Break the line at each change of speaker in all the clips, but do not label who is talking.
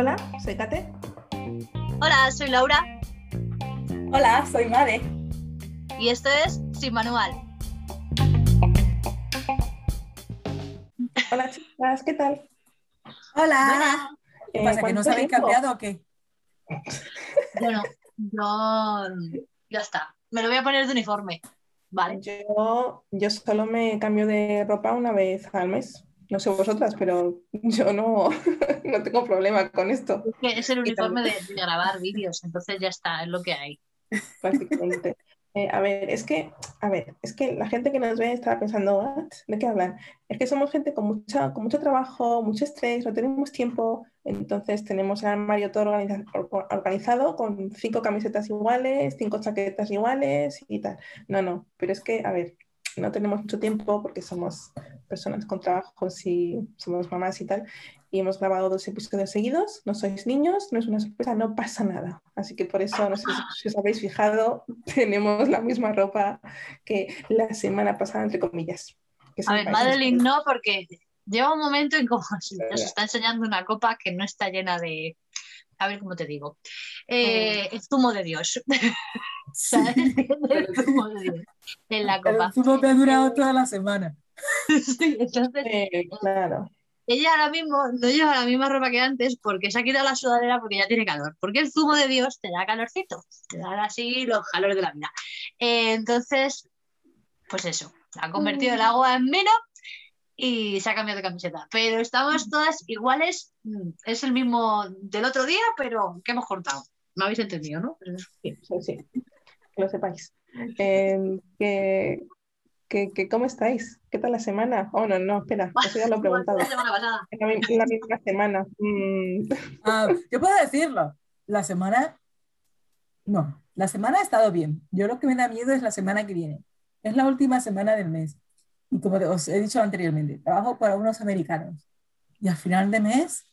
Hola, soy Kate.
Hola, soy Laura
Hola, soy Made.
y esto es Sin Manual.
Hola chicas, ¿qué tal?
Hola. ¿Qué
Eh,
pasa? ¿Que no os
¿cuánto
habéis cambiado o qué?
Bueno, yo ya está. Me lo voy a poner de uniforme. Vale.
Yo, yo solo me cambio de ropa una vez al mes. No sé vosotras, pero yo no, no tengo problema con esto,
Es que es el uniforme de, de grabar vídeos, entonces ya está, es lo que hay.
prácticamente. Eh, a ver, es que, a ver, es que la gente que nos ve está pensando, "What? ¿De qué hablan? Es que somos gente con mucha, con mucho trabajo, mucho estrés, no tenemos tiempo, entonces tenemos el armario todo organiza- or- organizado con cinco camisetas iguales, cinco chaquetas iguales y tal. No, no, pero es que, a ver, no tenemos mucho tiempo porque somos personas con trabajos y somos mamás y tal, y hemos grabado dos episodios seguidos, no sois niños, no es una sorpresa, no pasa nada. Así que por eso, no sé si- os habéis fijado, tenemos la misma ropa que la semana pasada, entre comillas.
A ver. Madeline no, porque lleva un momento en como nos está enseñando una copa que no está llena de. A ver cómo te digo. Eh, el zumo de Dios. ¿Sabes? El zumo de en la copa.
El zumo te ha durado toda la semana.
Sí, entonces,
Eh, claro.
ella ahora mismo no lleva la misma ropa que antes porque se ha quitado la sudadera porque ya tiene calor. Porque el zumo de Dios te da calorcito, te da así los calores de la vida. Eh, entonces, pues eso, ha convertido el agua en vino y se ha cambiado de camiseta. Pero estamos todas iguales, mm, es el mismo del otro día, pero que hemos cortado. ¿Me habéis entendido, no?
Sí, sí, que lo sepáis. Eh, que, que, que ¿cómo estáis? ¿Qué tal la semana? Oh, no, no, espera, eso ya lo he preguntado.
La semana pasada.
La, la misma semana. Mm,
Ah, yo puedo decirlo. La semana. No, la semana ha estado bien. Yo lo que me da miedo es la semana que viene. Es la última semana del mes. Y como os he dicho anteriormente, trabajo para unos americanos. Y al final de mes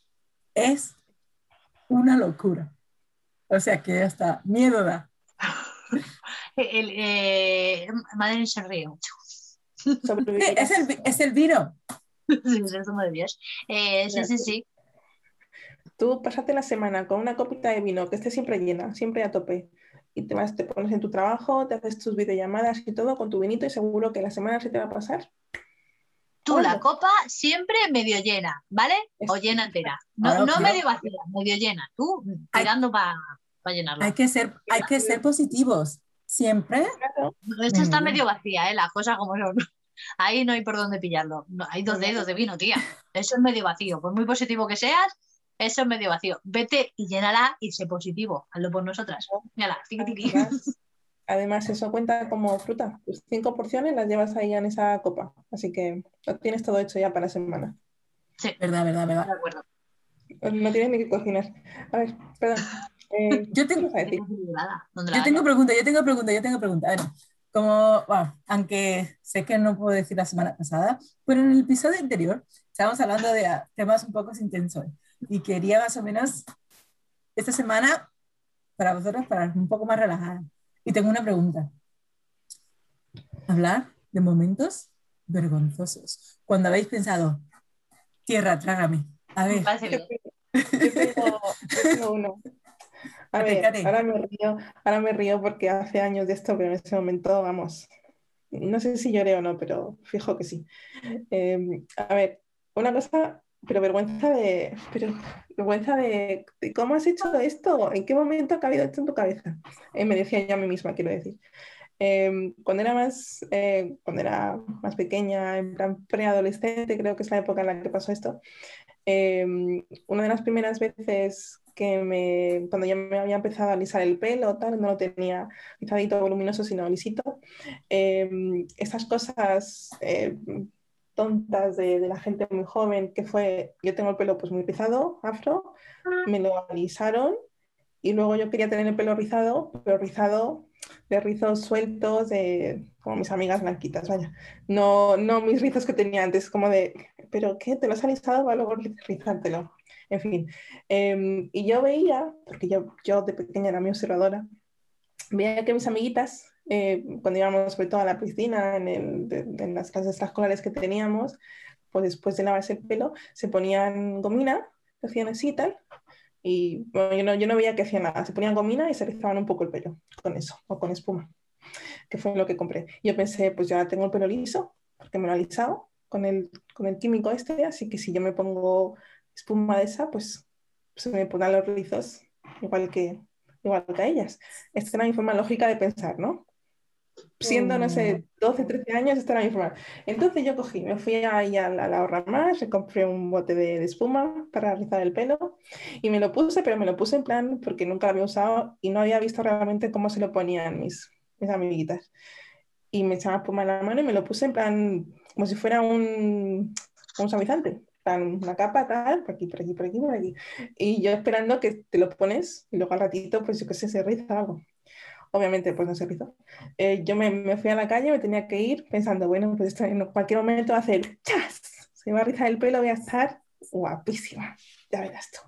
es una locura. O sea que hasta miedo da.
El, eh, ríe mucho.
sobrevivirás.
Es el, es el vino.
Sí, es el zumo de Dios. Eh, sí, sí, sí.
Tú pásate la semana con una copita de vino que esté siempre llena, siempre a tope. Y te vas, te pones en tu trabajo, te haces tus videollamadas y todo con tu vinito y seguro que la semana se te va a pasar.
Tú la copa siempre medio llena, ¿vale? O llena entera. No,
Claro,
no
claro.
medio vacía, medio llena. Tú tirando para llenarla.
Hay que ser, hay que ser positivos. Siempre.
Claro,
Esto está
bien.
medio vacía, ¿eh? Las cosas como son. Ahí no hay por dónde pillarlo. No, hay dos dedos de vino, tía. Eso es medio vacío. Por muy positivo que seas, eso es medio vacío. Vete y llénala y sé positivo. Hazlo por nosotras. Mírala,
además, además eso cuenta como fruta. Tus cinco porciones las llevas ahí en esa copa. Así que lo tienes todo hecho ya para la semana.
Sí,
Verdad, verdad, verdad.
de acuerdo.
No tienes ni que cocinar. A ver, perdón. Eh,
Yo
¿qué
tengo, Yo tengo pregunta, yo tengo pregunta, yo tengo pregunta. A ver, como, bueno, aunque sé que no puedo decir la semana pasada, pero en el episodio anterior estábamos hablando de ah, temas un poco intensos y quería más o menos esta semana para vosotros, para un poco más relajada. Y tengo una pregunta. Hablar de momentos vergonzosos. Cuando habéis pensado, tierra, trágame. A ver.
Yo tengo, yo tengo uno. A ver, ahora me río, ahora me río porque hace años de esto, pero en ese momento, vamos, no sé si lloré o no, pero fijo que sí. Eh, a ver, una cosa, pero vergüenza de, pero vergüenza de, de cómo has hecho esto, en qué momento ha cabido esto en tu cabeza. Eh, me decía yo a mí misma, quiero decir. Eh, cuando era más, eh, cuando era más pequeña, en plan preadolescente, creo que es la época en la que pasó esto. Eh, una de las primeras veces que me, cuando ya me había empezado a alisar el pelo, tal, no lo tenía rizadito, voluminoso, sino lisito, eh, esas cosas eh, tontas de, de la gente muy joven, que fue, yo tengo el pelo pues muy rizado, afro, me lo alisaron y luego yo quería tener el pelo rizado, pero rizado de rizos sueltos, de, como mis amigas blanquitas, vaya. No, no mis rizos que tenía antes, como de, ¿pero qué? ¿Te lo has alisado para luego rizártelo? En fin. Eh, y yo veía, porque yo, yo de pequeña era muy observadora, veía que mis amiguitas, eh, cuando íbamos sobre todo a la piscina, en, las clases extraescolares que teníamos, pues después de lavarse el pelo, se ponían gomina, hacían así y tal, Y yo, no, yo no veía que hacía nada. Se ponían gomina y se rizaban un poco el pelo con eso, o con espuma, que fue lo que compré. Yo pensé, pues ya tengo el pelo liso, porque me lo he alisado con el, con el químico este, así que si yo me pongo espuma de esa, pues se me ponen los rizos igual que, igual que a ellas. Esta era mi forma lógica de pensar, ¿no? Siendo, no sé, 12, 13 años, esta era mi forma. Entonces yo cogí, me fui ahí a la, a la ahorra más, me compré un bote de, de espuma para rizar el pelo y me lo puse, pero me lo puse en plan porque nunca lo había usado y no había visto realmente cómo se lo ponían mis, mis amiguitas. Y me echaba espuma en la mano y me lo puse en plan como si fuera un, un suavizante. Una capa tal, por aquí, por aquí, por aquí, por aquí. Y yo esperando que te lo pones y luego al ratito, pues yo qué sé, se riza algo. Obviamente, pues no se rizó. Eh, yo me, me fui a la calle, me tenía que ir pensando, bueno, pues en cualquier momento va a hacer ¡chas! Se va a rizar el pelo, voy a estar guapísima. Ya verás tú.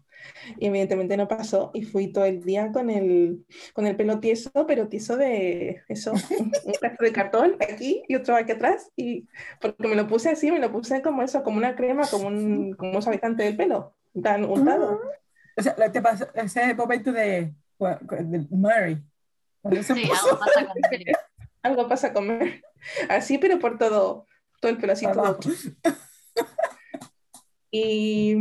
Y evidentemente no pasó y fui todo el día con el, con el pelo tieso, pero tieso de eso, un pedazo de cartón aquí y otro aquí atrás. Y porque me lo puse así, me lo puse como eso, como una crema, como un, como un suavizante del pelo, tan untado.
O sea, te pasó ese momento de, de Mary. Cuando se
Sí,
puso
algo pasa con Mary.
Algo pasa a comer. Así, pero por todo, todo el pelo así, todo.
abajo.
Y,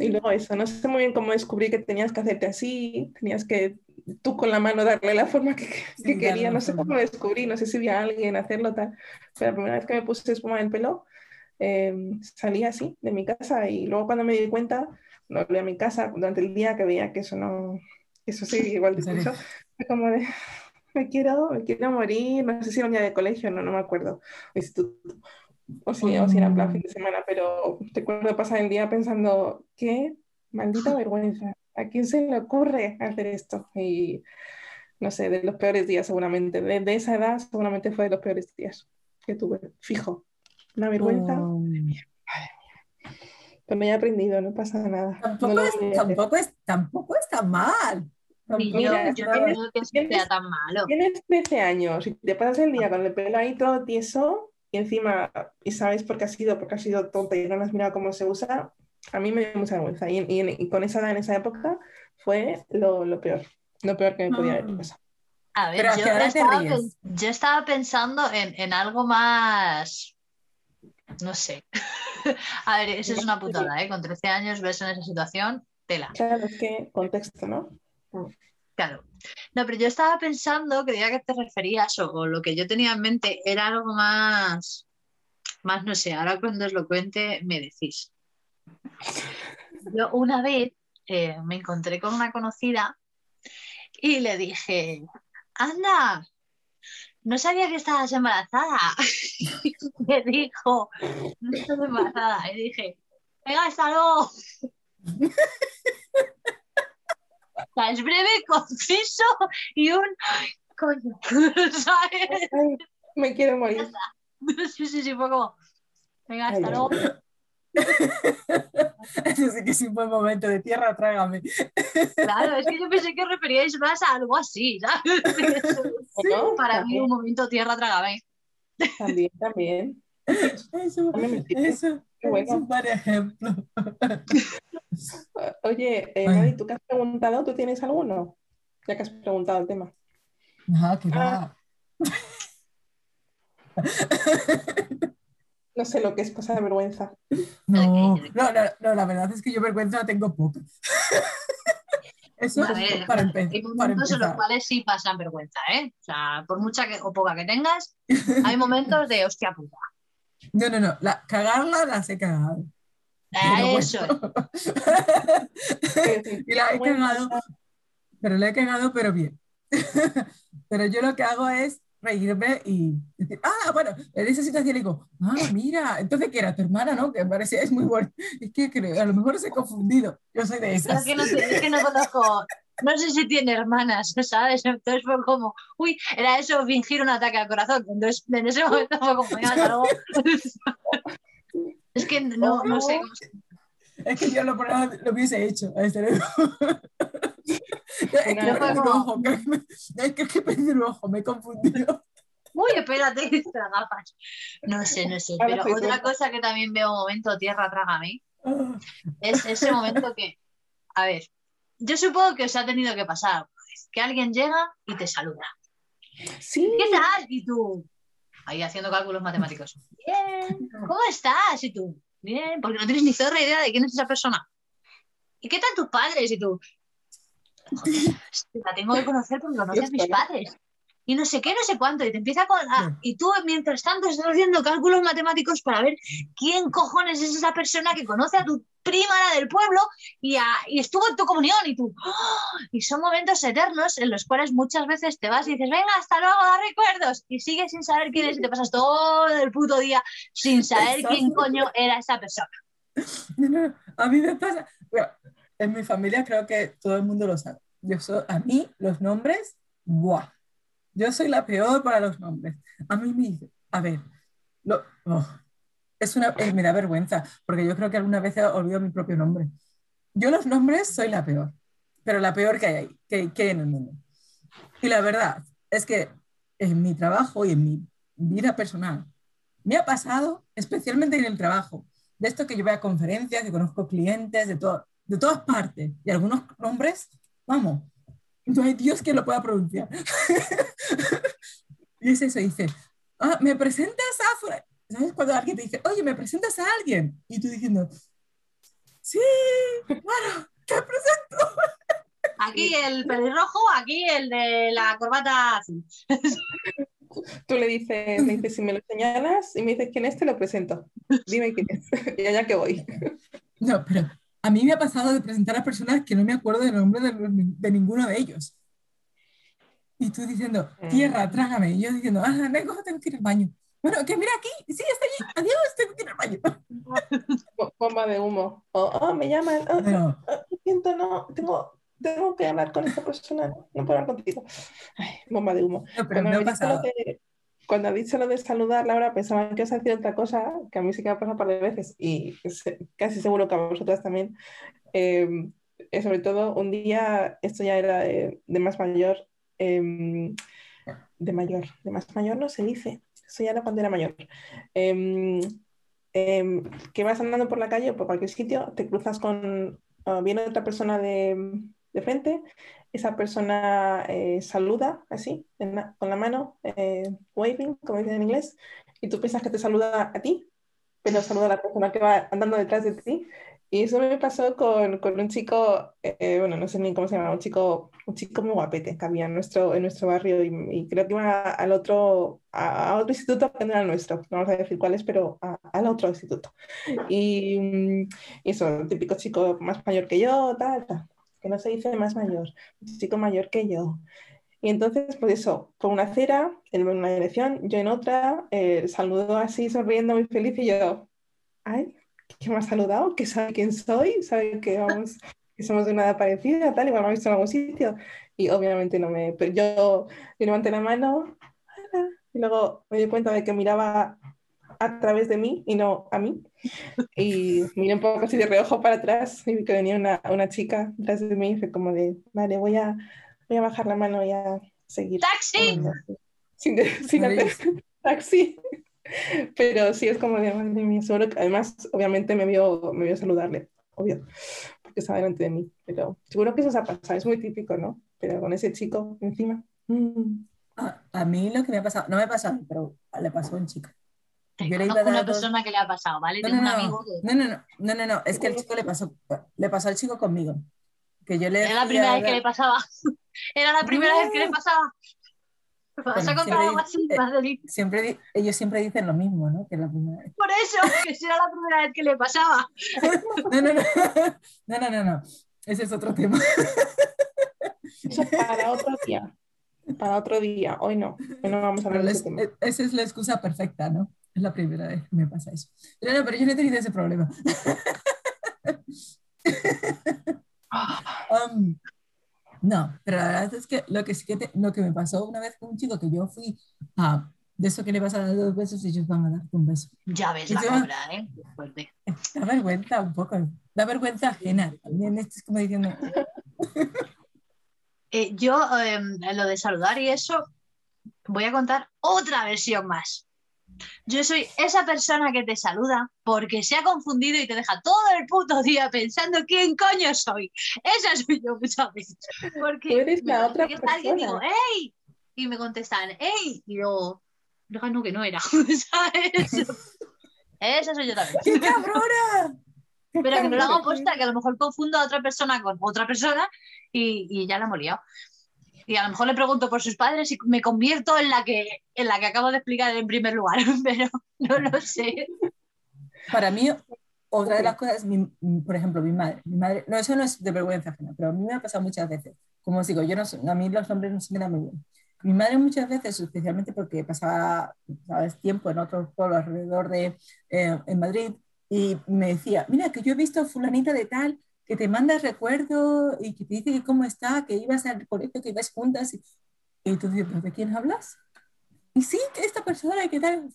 y luego eso, no sé muy bien cómo descubrí que tenías que hacerte así, tenías que tú con la mano darle la forma que, que quería, no sé cómo. lo descubrí, no sé si vi a alguien hacerlo tal, pero la primera vez que me puse espuma en el pelo, eh, salí así de mi casa y luego cuando me di cuenta, no volví a mi casa durante el día que veía que eso no, eso sí, igual de fue como de, me quiero, me quiero morir, no sé si era un día de colegio, no, no me acuerdo, instituto, o si, o si era en plan fin de semana, pero recuerdo pasar el día pensando, qué maldita vergüenza, ¿a quién se le ocurre hacer esto? Y no sé, de los peores días seguramente, de, de esa edad seguramente fue de los peores días que tuve, fijo, una vergüenza,
Oh.
pero ya he aprendido, no pasa nada, no
Tampoco,
lo
es, tampoco, es, tampoco está mal. Tampoco
yo,
Mira,
yo no creo que sea tan malo.
Tienes 13 años y te pasas el día con el pelo ahí todo tieso y encima, y sabes por qué ha sido, porque ha sido tonta y no has mirado cómo se usa, a mí me dio mucha vergüenza. Y, y- y con esa edad en esa época fue lo, lo peor, lo peor que me podía haber
Ah.
pasado.
A ver,
Pero ¿a
yo
te
estaba,
ríes?
pen- yo estaba pensando en, en algo más, no sé. A ver, eso es una putada, ¿eh? Con 13 años ves en esa situación, tela.
Claro, es que contexto, ¿no?
No, pero yo estaba pensando que que te referías o, o lo que yo tenía en mente era algo más, más no sé, ahora cuando os lo cuente me decís. Yo una vez eh, me encontré con una conocida y le dije, anda, no sabía que estabas embarazada. Me dijo, no estoy embarazada. Y dije, venga, hasta. Es breve, conciso y un "Ay, coño, ¿sabes?
Ay, me quiero morir.
Sí, sí, sí, fue como, venga, hasta
ay,
luego.
Eso sí que es un buen momento de tierra, trágame.
Claro, es que yo pensé que referíais más a algo así, ¿sabes? Para mí un momento tierra trágame.
también, también.
Eso, eso
bueno.
un buen ejemplo.
Oye, eh, ¿tú qué has preguntado? ¿Tú tienes alguno? Ya que has preguntado el tema.
No, que
Ah.
va.
No sé lo que es pasar vergüenza.
No, no, no, no, la verdad es que yo vergüenza tengo poca. Eso
A ver,
para,
hay
empe- para
momentos en los
empezar.
cuales sí pasan vergüenza, ¿eh? O sea, por mucha que, o poca que tengas, hay momentos de hostia puta.
No, no, no, la, cagarla las he cagado.
Ah, Eso
y la he cagado, pero la he cagado, pero bien. pero yo lo que hago es reírme y decir, ah, bueno, en esa situación digo, ah, mira, entonces que era tu hermana, ¿no? Que me parecía, es muy bueno. Es que creo, a lo mejor os he confundido. Yo soy de
Es
esas.
que no, te- es que no conozco, no sé si tiene hermanas, ¿sabes? Entonces fue como, uy, era eso, fingir un ataque al corazón. Entonces en ese momento fue como, luego. Es que no, no sé cómo se-
Es que yo lo, lo hubiese hecho a este. Es que ojo, que me- es que, que un ojo, me he confundido.
Uy, espérate, las gafas. No sé, no sé. Pero otra cosa que también veo momento tierra trágame
Ah,
es ese momento que, a ver, yo supongo que os ha tenido que pasar que alguien llega y te saluda.
Sí.
¿Qué tal? Y tú, ahí haciendo cálculos matemáticos. Bien, ¿cómo estás? Y tú, bien, porque no tienes ni zorra idea de quién es esa persona. ¿Y qué tal tus padres? Y tú, joder, la tengo que conocer porque conoces a mis padres. Y no sé qué, no sé cuánto. Y te empieza con. ah, y tú, mientras tanto, estás haciendo cálculos matemáticos para ver quién cojones es esa persona que conoce a tu prima la del pueblo y, a- y estuvo en tu comunión. Y tú. ¡ah! Y son momentos eternos en los cuales muchas veces te vas y dices, venga, hasta luego, da recuerdos. Y sigues sin saber quién es y te pasas todo el puto día sin saber quién coño era esa persona.
No, no, no, a mí me pasa. Bueno, en mi familia creo que todo el mundo lo sabe. Yo soy, a mí los nombres, ¡buah! Yo soy la peor para los nombres. A mí me dice, a ver, lo- oh, es una, eh, me da vergüenza, porque yo creo que alguna vez he olvidado mi propio nombre. Yo los nombres soy la peor, pero la peor que hay, ahí, que, que hay en el mundo. Y la verdad es que en mi trabajo y en mi vida personal me ha pasado, especialmente en el trabajo, de esto que yo voy a conferencias, que conozco clientes de, todo, de todas partes, y algunos nombres, vamos, no hay Dios que lo pueda pronunciar. y es eso, dice, ah, me presentas a... fula-". ¿Sabes? Cuando alguien te dice, oye, ¿me presentas a alguien? Y tú diciendo, sí, claro, te presento.
Aquí el pelirrojo, aquí el de la corbata azul.
Tú le dices, me dices, si me lo señalas y me dices quién es, te lo presento. Dime quién es. Y allá que voy.
No, pero a mí me ha pasado de presentar a personas que no me acuerdo del nombre de, de ninguno de ellos. Y tú diciendo, tierra, trágame. Y yo diciendo, ah, vengo, tengo que ir al baño. Bueno, que mira aquí, sí, está allí, adiós, tengo que ir al baño.
Bo- Bomba de humo. O, oh, me llaman. Oh,
No,
oh, lo siento, no, tengo, tengo que hablar con esta persona. No, puedo hablar contigo. Ay, bomba de humo.
no, pero
Cuando
me ha
dicho lo
pasado.
Cuando has dicho lo de saludar, Laura, pensaba que os hacía otra cosa, que a mí sí que me ha pasado un par de veces, y casi seguro que a vosotras también. Eh, eh, sobre todo, un día, esto ya era de, más mayor, em, de mayor, de más mayor no se dice, eso ya era cuando era mayor. Em, em, que vas andando por la calle o por cualquier sitio, te cruzas con, viene otra persona de, de frente, esa persona eh, saluda así, con la mano, eh, waving, como dicen en inglés, y tú piensas que te saluda a ti, pero saluda a la persona que va andando detrás de ti. Y eso me pasó con, con un chico, eh, bueno, no sé ni cómo se llama, un chico, un chico muy guapete que había en nuestro, en nuestro barrio y, y creo que iba al otro, a, a otro instituto que no era nuestro, no vamos a decir cuál es, pero a- al otro instituto. Y, mm, y eso, el típico chico más mayor que yo, tal, tal, que no se dice más mayor, un chico mayor que yo. Y entonces, pues eso, por una acera, él en una dirección, yo en otra, eh, saludó así, sonriendo, muy feliz, y yo, ay, que me ha saludado, que sabe quién soy, sabe que somos de una edad parecida, tal, igual me ha visto en algún sitio. Y obviamente no me, pero yo, yo levanté la mano, y luego me di cuenta de que miraba a través de mí y no a mí. Y miré un poco así de reojo para atrás y vi que venía una, una chica detrás de mí y fue como de, vale, voy a, voy a bajar la mano y a seguir.
¡Taxi!
andando". Sin, sin hacer taxi. Pero sí es como de, madre mía, seguro que además, obviamente me vio, me vio saludarle, obvio, porque estaba delante de mí. Pero seguro que eso se ha pasado, es muy típico, ¿no? Pero con ese chico encima. mm,
A, a mí lo que me ha pasado, no me ha pasado pero le pasó a un chico.
Te
Yo le iba a
conozco
dar
una
dos-
persona que le ha pasado, ¿vale?
No,
Tengo
no,
un
no,
amigo que...
no, no, no, no, no, no, es que el chico le pasó, le pasó al chico conmigo. Que yo le
Era la primera vez que le pasaba. Era la primera vez que le pasaba. ¿Me vas a
Bueno,
contar
siempre
así?
eh,
Madrid?
siempre, ellos siempre dicen lo mismo, ¿no? Que la primera vez.
Por eso, que si era la primera vez que le pasaba.
No, no, no, no, no, no, no. Ese es otro tema.
Eso para otro día. Para otro día. Hoy no. Hoy no vamos a hablar de ese tema.
e- esa es la excusa perfecta, ¿no? Es la primera vez que me pasa eso. Pero no, pero yo no he tenido ese problema. Um, no, pero la verdad es que lo que sí que te- lo que me pasó una vez con un chico que yo fui a de eso que le vas a dar dos besos y ellos van a darte un beso.
Ya ves la cobra, ¿eh? Fuerte.
Da vergüenza un poco, da vergüenza ajena. También esto es como diciendo,
Eh, yo, eh, lo de saludar y eso, voy a contar otra versión más. Yo soy esa persona que te saluda porque se ha confundido y te deja todo el puto día pensando quién coño soy. Esa soy yo muchas veces. Porque
eres la otra
está alguien digo,
persona.
¡ey! Y me contestan, ¡ey! Y yo, no, no, que no era. ¿sabes? Esa soy yo también.
¡Qué cabrona!
Pero que no lo hago posta, que a lo mejor confundo a otra persona con otra persona y, y ya la hemos liado. Y a lo mejor le pregunto por sus padres y me convierto en la que, en la que acabo de explicar en primer lugar, pero no lo sé.
Para mí, otra de las cosas, mi- por ejemplo, mi madre, mi madre, no, eso no es de vergüenza ajena, pero a mí me ha pasado muchas veces. Como os digo, yo no, a mí los nombres no se me dan muy bien. Mi madre muchas veces, especialmente porque pasaba ¿sabes? tiempo en otros pueblos alrededor de, eh, en Madrid, y me decía, mira, que yo he visto fulanita de tal, que te manda recuerdo y que te dice que cómo está, que ibas al colegio, que ibas juntas. Y, y tú dices, ¿pero de quién hablas? Y sí, esta persona, ¿qué tal?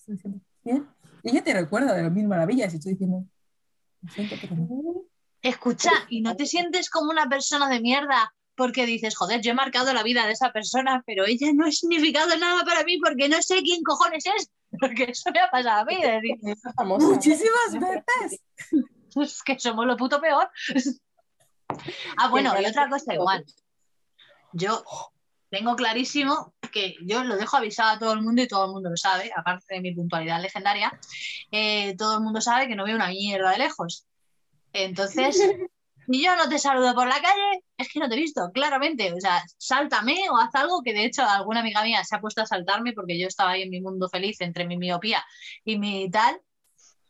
Bien. Y ella te recuerda de las mil maravillas y estoy diciendo, lo siento, pero no.
Escucha, y no te sientes como una persona de mierda porque dices, joder, yo he marcado la vida de esa persona, pero ella no ha significado nada para mí porque no sé quién cojones es. Porque eso me ha pasado a mí. de decir,
famosa.
Muchísimas veces.
Es que somos lo puto peor. Ah, bueno, y otra cosa igual. Yo tengo clarísimo que yo lo dejo avisado a todo el mundo y todo el mundo lo sabe, aparte de mi puntualidad legendaria, eh, todo el mundo sabe que no veo una mierda de lejos. Entonces, si yo no te saludo por la calle, es que no te he visto, claramente. O sea, sáltame o haz algo que de hecho alguna amiga mía se ha puesto a saltarme porque yo estaba ahí en mi mundo feliz entre mi miopía y mi tal.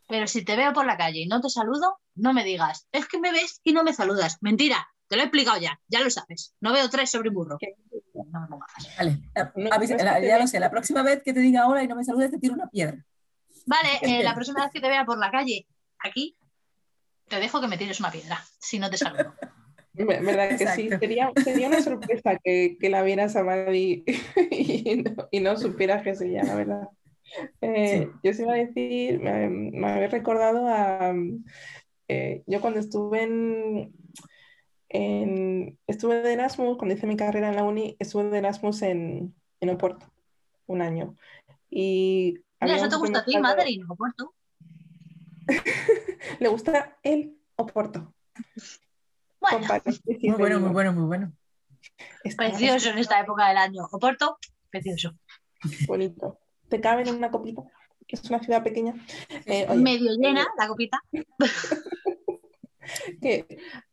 Pero si te veo por la calle y no te saludo, no me digas, es que me ves y no me saludas. Mentira, te lo he explicado ya, ya lo sabes. No veo tres sobre un burro. No me pongas.
Vale, la- ya lo sé, la próxima vez que te diga hola y no me saludes te tiro una piedra.
Vale, eh, la próxima vez que te vea por la calle, aquí, te dejo que me tires una piedra, si no te saludo.
Ver- ¿Verdad que sí? Sería, sería una sorpresa que, que la vieras a Madrid y no, y no supieras que es ella, la verdad. Eh, Yo os iba a decir, me, me habéis recordado a... eh, yo cuando estuve en, en- Estuve de Erasmus, cuando hice mi carrera en la uni, estuve de Erasmus en, en Oporto, un año. Y
Mira, eso te gusta a ti, Madrid, no Puerto.
Le gusta el Oporto.
Bueno,
Muy bueno, muy bueno, muy bueno.
Está-
precioso en esta época del año. Oporto, precioso.
bonito. Te cabe en una copita. Es una ciudad pequeña. Eh,
Medio llena la copita.
que,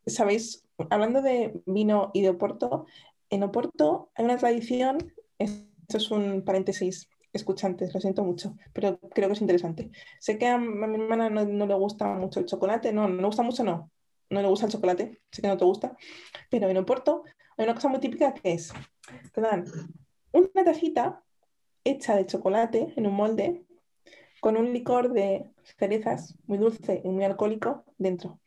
¿sabéis? Hablando de vino y de Oporto, en Oporto hay una tradición, esto es un paréntesis, escuchantes, lo siento mucho, pero creo que es interesante. Sé que a, a mi hermana no, no le gusta mucho el chocolate, no, no le gusta mucho, no, no le gusta el chocolate, sé que no te gusta, pero en Oporto hay una cosa muy típica que es, te dan una tacita hecha de chocolate en un molde con un licor de cerezas muy dulce y muy alcohólico dentro.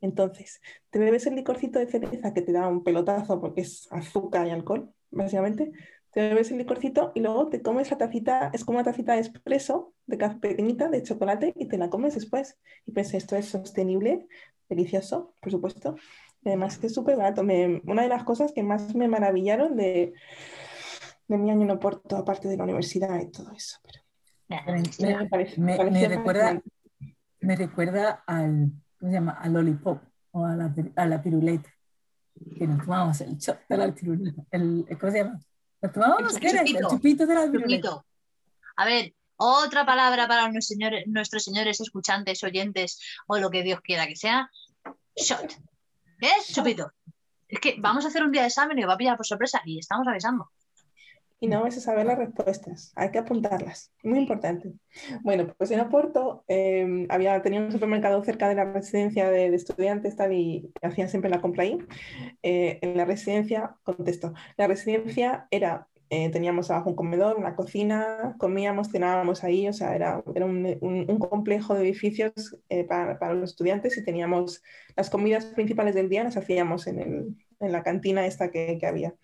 Entonces, te bebes el licorcito de cereza que te da un pelotazo porque es azúcar y alcohol, básicamente. Te bebes el licorcito y luego te comes la tacita, es como una tacita de espresso, de café pequeñita, de chocolate, y te la comes después. Y pensé, esto es sostenible, delicioso, por supuesto. Además es súper barato. Una de las cosas que más me maravillaron de, de mi año en Oporto, aparte de la universidad y todo eso. Pero
Me,
sí, me, parece-
me-
pareció
me recuerda, me recuerda al, ¿cómo se llama? Al lollipop o a la, a la piruleta. Que nos tomábamos el shot de la piruleta. El, ¿Cómo se llama? Nos tomábamos,
El
¿qué era? El
chupito.
chupito de la piruleta.
Chupito. A ver, otra palabra para nuestros señores, nuestros señores escuchantes, oyentes o lo que Dios quiera que sea. Shot. ¿Qué es? Chupito. Es que vamos a hacer un día de examen y va a pillar por sorpresa y estamos avisando.
Y no a saber las respuestas, hay que apuntarlas, muy importante. Bueno, pues en Oporto eh, había, tenía un supermercado cerca de la residencia de, de estudiantes tal, y hacían siempre la compra ahí. Eh, en la residencia, contesto, la residencia era, eh, teníamos abajo un comedor, una cocina, comíamos, cenábamos ahí, o sea, era, era un, un- un complejo de edificios eh, para, para los estudiantes y teníamos las comidas principales del día, las hacíamos en, el- en la cantina esta que, que había.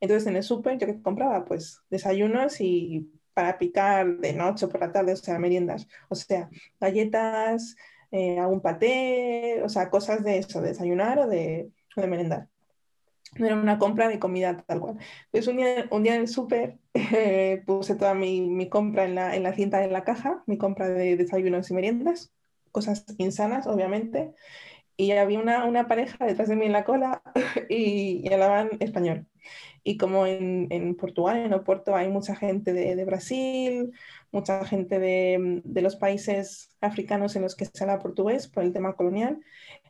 Entonces en el súper yo que compraba pues desayunos y para picar de noche o por la tarde, o sea, meriendas, o sea, galletas, eh, algún paté, o sea, cosas de eso, de desayunar o de, de merendar. no era una compra de comida tal cual. Entonces un día, un día en el súper eh, puse toda mi, mi compra en la, en la, cinta de la caja, mi compra de desayunos y meriendas, cosas insanas, obviamente, y había una, una pareja detrás de mí en la cola y, y hablaban español. Y como en, en, Portugal, en Oporto, hay mucha gente de, de Brasil, mucha gente de, de, los países africanos en los que se habla portugués por el tema colonial,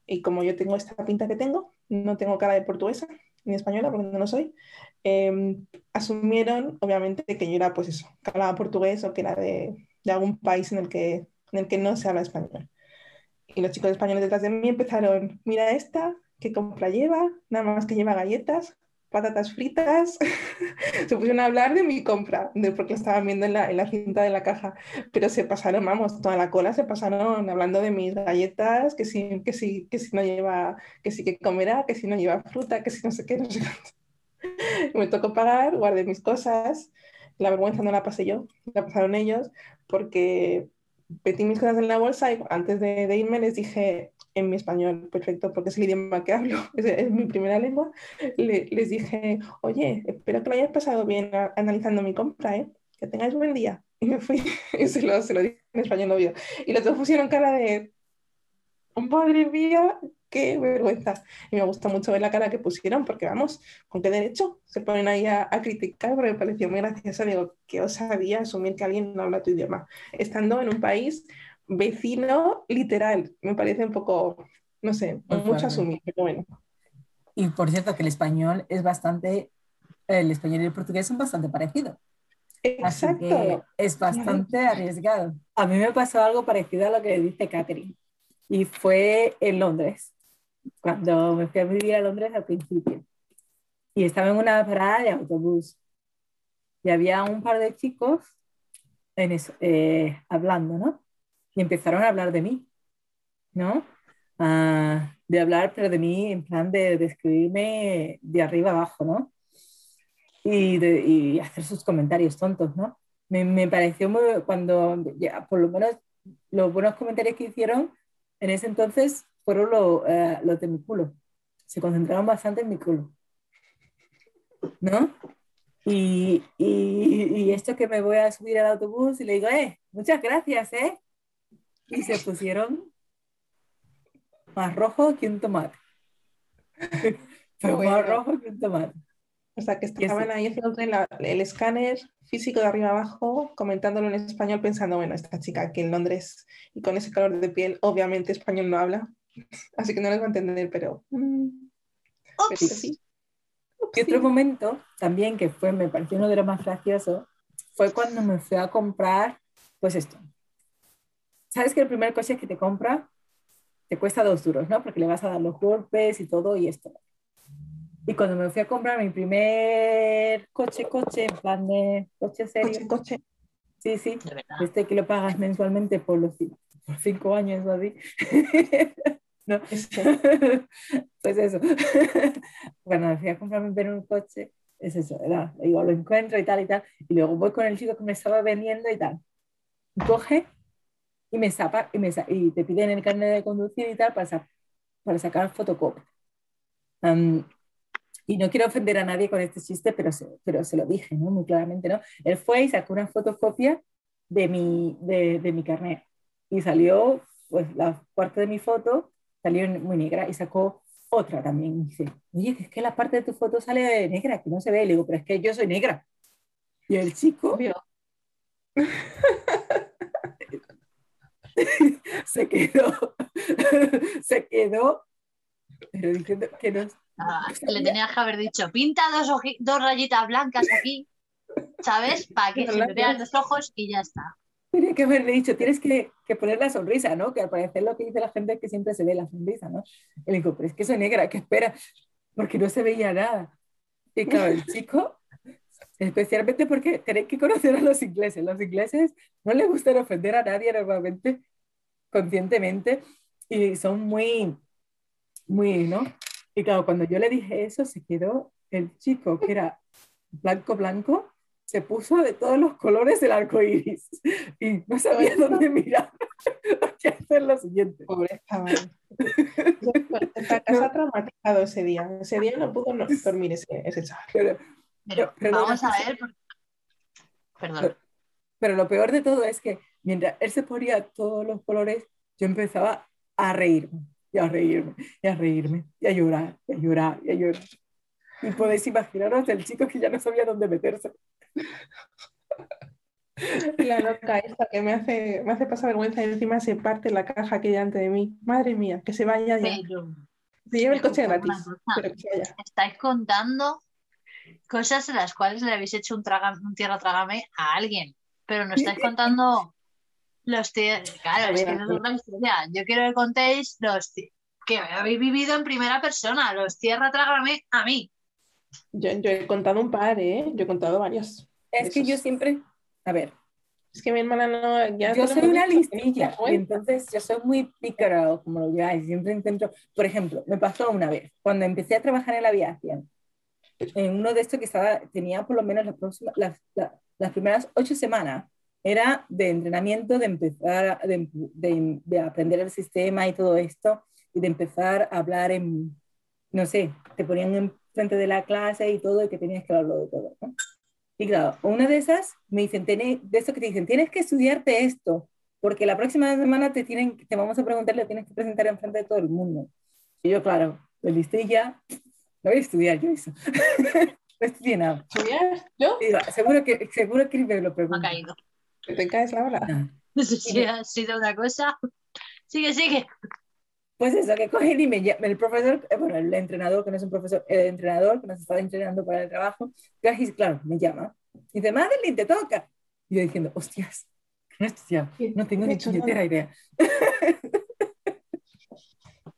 y como yo tengo esta pinta que tengo, no tengo cara de portuguesa, ni española, porque no lo soy, eh, asumieron, obviamente, que yo era, pues eso, que hablaba portugués o que era de, de, algún país en el, que, en el que no se habla español. Y los chicos españoles detrás de mí empezaron, mira esta, qué compra lleva, nada más que lleva galletas, patatas fritas, se pusieron a hablar de mi compra, de porque estaban viendo en la, en la, cinta de la caja, pero se pasaron, vamos, toda la cola se pasaron hablando de mis galletas, que si, que si, que si no lleva, que sí que comerá, que si no lleva fruta, que si no sé qué, no sé cuánto. Me tocó pagar, guardé mis cosas, la vergüenza no la pasé yo, la pasaron ellos, porque metí mis cosas en la bolsa y antes de, irme les dije, en mi español perfecto, porque es el idioma que hablo, es, mi primera lengua, le, les dije, oye, espero que lo hayas pasado bien analizando mi compra, ¿eh? que tengáis buen día. Y me fui y se lo, se lo dije en español obvio. Y los dos pusieron cara de, madre mía, qué vergüenza. Y me gusta mucho ver la cara que pusieron, porque vamos, ¿con qué derecho se ponen ahí a, a criticar? Porque me pareció muy gracioso. Digo, que os sabía asumir que alguien no habla tu idioma, estando en un país vecino literal. Me parece un poco, no sé, Muy mucho asumir, pero bueno.
Y por cierto, que el español es bastante, el español y el portugués son bastante parecidos.
Exacto.
es bastante arriesgado. A mí me pasó algo parecido a lo que dice Catherine. Y fue en Londres, cuando me fui a vivir a Londres al principio. Y estaba en una parada de autobús. Y había un par de chicos en eso, eh, hablando, ¿no? y empezaron a hablar de mí, ¿no? Uh, de hablar, pero de mí en plan de describirme de arriba abajo, ¿no? Y, de, y hacer sus comentarios tontos, ¿no? Me, me, pareció muy, cuando, ya, por lo menos los buenos comentarios que hicieron en ese entonces fueron los uh, lo de mi culo. Se concentraron bastante en mi culo, ¿no? Y, y, y, esto que me voy a subir al autobús y le digo, eh, muchas gracias, ¿eh? y se pusieron más rojo que un tomate. Fue más rojo que un tomate.
O sea, que estaban ahí haciendo el escáner físico de arriba abajo, comentándolo en español, pensando, bueno, esta chica aquí en Londres y con ese color de piel, obviamente español no habla, así que no les va a entender, pero... Mm,
pero sí.
Y otro momento también que fue, me pareció uno de los más graciosos, fue cuando me fui a comprar, pues esto, sabes que el primer coche que te compra te cuesta dos duros, ¿no? Porque le vas a dar los golpes y todo y esto. Y cuando me fui a comprar mi primer coche, coche, en plan de coche serio.
Coche, coche.
Sí, sí. Este que lo pagas mensualmente por los por cinco años o así. ¿No? pues eso. Cuando fui a comprar mi primer coche, es eso, ¿verdad? Lo encuentro y tal y tal. Y luego voy con el chico que me estaba vendiendo y tal. Coge y me zapa, y, me, y te piden el carnet de conducir y tal para, para sacar fotocopia. Um, y no quiero ofender a nadie con este chiste, pero se, pero se lo dije, ¿no? Muy claramente, ¿no? Él fue y sacó una fotocopia de mi, de, de mi carnet y salió, pues la parte de mi foto salió muy negra y sacó otra también. Y dice, oye, que es que la parte de tu foto sale negra, que no se ve. Le digo, pero es que yo soy negra. Y el chico, Obvio. se quedó, se quedó, pero diciendo que no.
Ah, le tenía que haber dicho, pinta dos, dos rayitas blancas aquí, ¿sabes? Para que se vean los ojos y ya está.
Tenía que haberle dicho, tienes que, que, poner la sonrisa, ¿no? Que al parecer lo que dice la gente es que siempre se ve la sonrisa, ¿no? Y le digo, pero es que soy negra, ¿qué espera? Porque no se veía nada. Y claro, el chico especialmente porque tenéis que conocer a los ingleses. Los ingleses no les gusta ofender a nadie normalmente, conscientemente, y son muy, muy, ¿no? Y claro, cuando yo le dije eso, se quedó el chico que era blanco, blanco, se puso de todos los colores del arco iris y no sabía dónde mirar. qué hacer lo siguiente.
Pobre chaval. Ha traumatizado ese día. Ese día no pudo no dormir ese, ese chaval.
Pero,
Pero
Pero
vamos a ver. Perdón.
pero lo peor de todo es que mientras él se ponía todos los colores, yo empezaba a reírme, y a reírme, y a reírme, y a llorar, y a llorar, y a llorar. Y podéis imaginaros el chico que ya no sabía dónde meterse.
La loca esta que me hace, me hace pasar vergüenza y encima se parte la caja que hay delante de mí. Madre mía, que se vaya ya.
Pero
Se lleve el coche
una
gratis.
cosa.
Pero que se vaya.
estáis contando cosas en las cuales le habéis hecho un, traga- un tierra trágame a alguien. Pero no estáis contando los tierra. Claro, es que eso es otra historia. Yo quiero que contéis los que habéis vivido en primera persona, los tierra trágame a mí.
Yo, yo he contado un par, ¿eh? Yo he contado varios.
Es que
Esos.
yo siempre, a ver,
Es que mi hermana no. Ya
yo soy una listilla y entonces yo soy muy pícara, como lo llamáis, siempre intento, por ejemplo, me pasó una vez, cuando empecé a trabajar en la aviación, en uno de estos que estaba, tenía por lo menos las, próximas, las, la- las primeras ocho semanas, era de entrenamiento, de empezar, a- de, de- de aprender el sistema y todo esto, y de empezar a hablar en, no sé, te ponían en frente de la clase y todo, y que tenías que hablarlo de todo, ¿no? Y claro, una de esas me dicen, "Tiene- de eso que te dicen, tienes que estudiarte esto, porque la próxima semana te, tienen, te vamos a preguntar, lo tienes que presentar en frente de todo el mundo. Y yo, claro, de listilla, no voy a estudiar yo eso. no estudié nada.
¿Estudias? ¿Yo?
Digo, seguro que, seguro que me lo
Me ha
pregunto.
caído.
Que te caes la hora.
No sé si ha sido una cosa. Sigue, sigue.
Pues eso, que cogen y me el profesor, eh, bueno, el entrenador, que no es un profesor, el entrenador que nos estaba entrenando para el trabajo, casi, claro, me llama. Y dice, Madeline, te toca. Y yo diciendo, hostias, no estudiado, no tengo ni puñetera idea.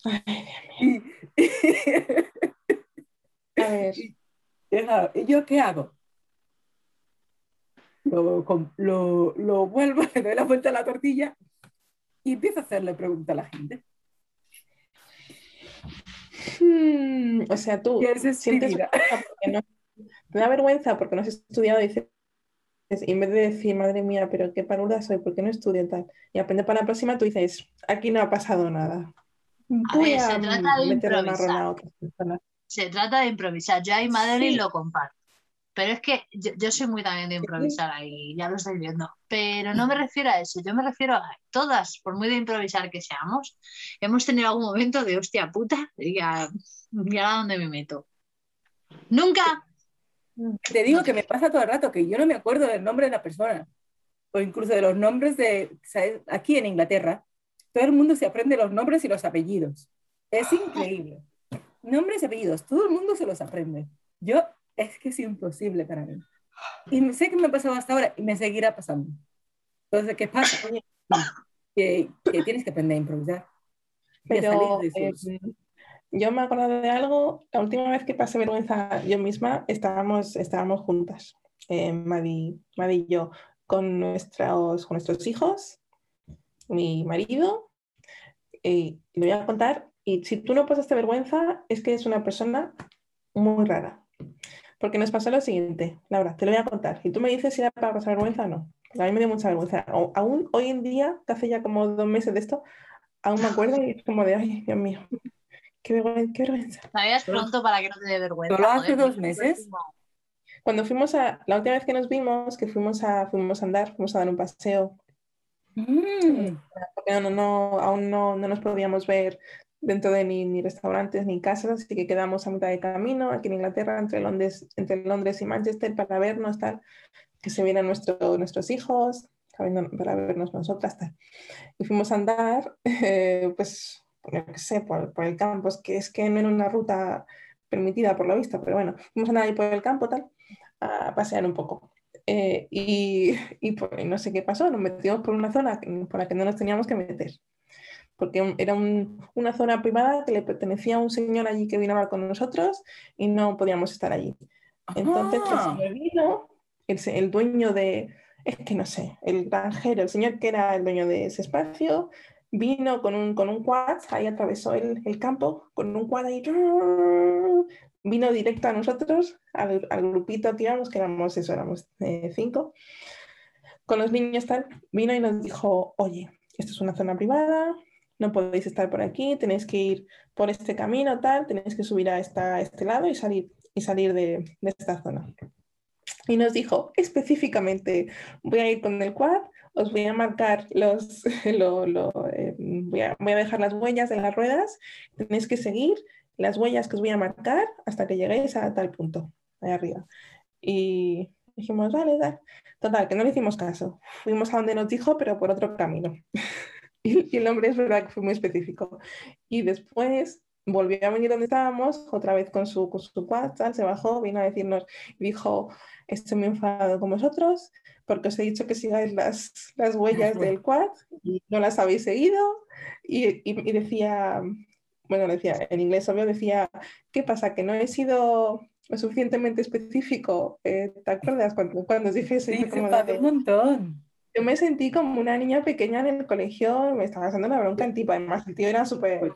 Ay,
Y,
a ver.
¿Y yo qué hago? Lo, lo, lo vuelvo, le doy la vuelta a la tortilla y empiezo a hacerle preguntas a la gente.
O sea, tú
¿Qué es
sientes vergüenza porque no, te da vergüenza porque no has estudiado y dices, y en vez de decir, madre mía, pero qué paruda soy, ¿por qué no estudio tal? Y aprende para la próxima, tú dices, aquí no ha pasado nada. Voy
ver, se
a
trata de improvisar.
a otras personas.
Se trata de improvisar. Yo ahí Madeline
Sí.
lo comparto. Pero es que yo, yo soy muy también de improvisar ahí, ya lo estáis viendo. Pero no me refiero a eso, yo me refiero a todas, por muy de improvisar que seamos, hemos tenido algún momento de hostia puta y a, y ahora dónde me meto. Nunca.
Te digo que me pasa todo el rato que yo no me acuerdo del nombre de la persona, o incluso de los nombres de, ¿sabes? Aquí en Inglaterra, todo el mundo se aprende los nombres y los apellidos. Es increíble. Nombres y apellidos, todo el mundo se los aprende. Yo, es que es imposible para mí. Y sé que me ha pasado hasta ahora y me seguirá pasando. Entonces, ¿qué pasa? Que, que tienes que aprender a improvisar.
Pero
de
eh, yo me acuerdo de algo, la última vez que pasé vergüenza yo misma, estábamos, estábamos juntas, eh, Madi, Madi y yo, con nuestros, con nuestros hijos, mi marido, y le voy a contar, y si tú no pasaste vergüenza, es que es una persona muy rara. Porque nos pasó lo siguiente, Laura, te lo voy a contar, y tú me dices si era para pasar vergüenza o no. A mí me dio mucha vergüenza. O- aún hoy en día, que hace ya como dos meses de esto, aún me acuerdo y es como de, ay, Dios mío, qué vergüenza. Qué vergüenza.
Solo-
pronto para que no te dé vergüenza.
¿Solo hace dos meses?
Cuando fuimos a, la última vez que nos vimos, que fuimos a, fuimos a andar, fuimos a dar un paseo,
Mm.
porque no, no, aún no, no nos podíamos ver dentro de ni, ni restaurantes ni casas, así que quedamos a mitad de camino aquí en Inglaterra, entre Londres, entre Londres y Manchester, para vernos, tal, que se vieran nuestro- nuestros hijos, para vernos- nosotras, tal. Y fuimos a andar, eh, pues, qué sé, por, por el campo, es que, es que no era una ruta permitida por lo visto, pero bueno, fuimos a andar ahí por el campo, tal, a pasear un poco. Eh, y, y y no sé qué pasó, nos metimos por una zona por la que no nos teníamos que meter, porque era un- una zona privada que le pertenecía a un señor allí que vino a hablar con nosotros y no podíamos estar allí. Entonces el
Ah.
señor vino, el, el dueño de, es que no sé, el granjero, el señor que era el dueño de ese espacio, vino con un, con un quad, ahí atravesó el, el campo, con un quad ahí, vino directo a nosotros, al, al grupito que íbamos, que éramos eso, éramos eh, cinco, con los niños tal, vino y nos dijo, oye, esto es una zona privada, no podéis estar por aquí, tenéis que ir por este camino, tal, tenéis que subir a, esta, este lado y salir, y salir de, esta zona. Y nos dijo específicamente, voy a ir con el quad, os voy a marcar los, lo, eh, voy, a, voy, a, dejar las huellas de las ruedas, tenéis que seguir las huellas que os voy a marcar hasta que lleguéis a tal punto, ahí arriba. Y dijimos, vale, dale. Total, que no le hicimos caso. Fuimos a donde nos dijo, pero por otro camino. y, el hombre es verdad que fue muy específico. Y después volvió a venir donde estábamos, otra vez con su, con su quad, se bajó, vino a decirnos, dijo, estoy muy enfadado con vosotros porque os he dicho que sigáis las, las huellas del quad y no las habéis seguido. Y, y, y, decía, bueno, decía en inglés obvio, decía, ¿qué pasa? Que no he sido lo suficientemente específico. Eh, ¿Te acuerdas cuando, cuando os dije eso?
Sí, como de, un montón.
Yo me sentí como una niña pequeña en el colegio, me estaba haciendo la bronca el tipo, además el tío era súper,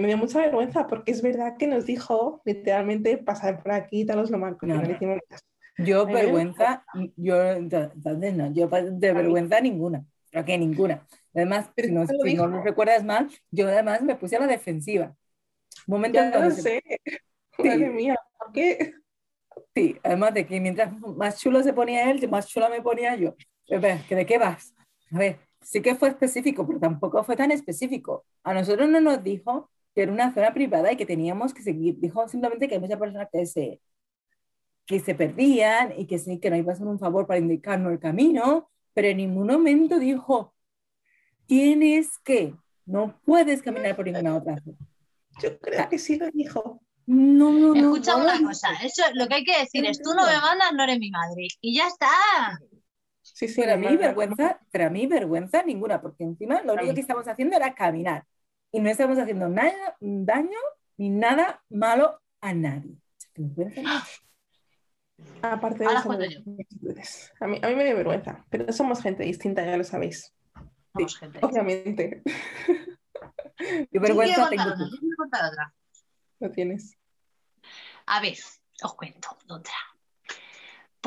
me dio mucha vergüenza porque es verdad que nos dijo literalmente pasar por aquí, tal os lo marco, no, no. hicimos.
Yo vergüenza, yo, entonces no, yo de vergüenza ninguna, creo que ninguna. Además, si no, si no lo recuerdas mal, yo además me puse a la defensiva.
Momento ya lo sé. Sí. Madre mía, ¿por qué?
Sí, además de que mientras más chulo se ponía él, más chula me ponía yo. ¿Que ¿De qué vas? A ver, sí que fue específico, pero tampoco fue tan específico. A nosotros no nos dijo que era una zona privada y que teníamos que seguir. Dijo simplemente que hay muchas personas que se, que se perdían y que sí, que nos iba a hacer un favor para indicarnos el camino, pero en ningún momento dijo, tienes que, no puedes caminar por ninguna otra zona.
Yo creo que sí lo dijo.
No, no, no.
Escucha
no,
una
no,
cosa, eso lo que hay que decir es, tú no me mandas, no eres mi madre. Y ya está.
Sí, sí,
Pero mí vergüenza, pero a mí vergüenza ninguna, porque encima lo único que estamos haciendo era caminar. Y no estamos haciendo nada, daño ni nada malo a nadie.
Aparte de
Ahora
eso, a mí, a mí me dio vergüenza, pero somos gente distinta, ya lo sabéis.
Vamos, gente.
Obviamente,
Yo
¿Quién
vergüenza tengo
otra?
tú.
¿Quién quiere contar otra?
lo tienes.
A ver, os cuento otra.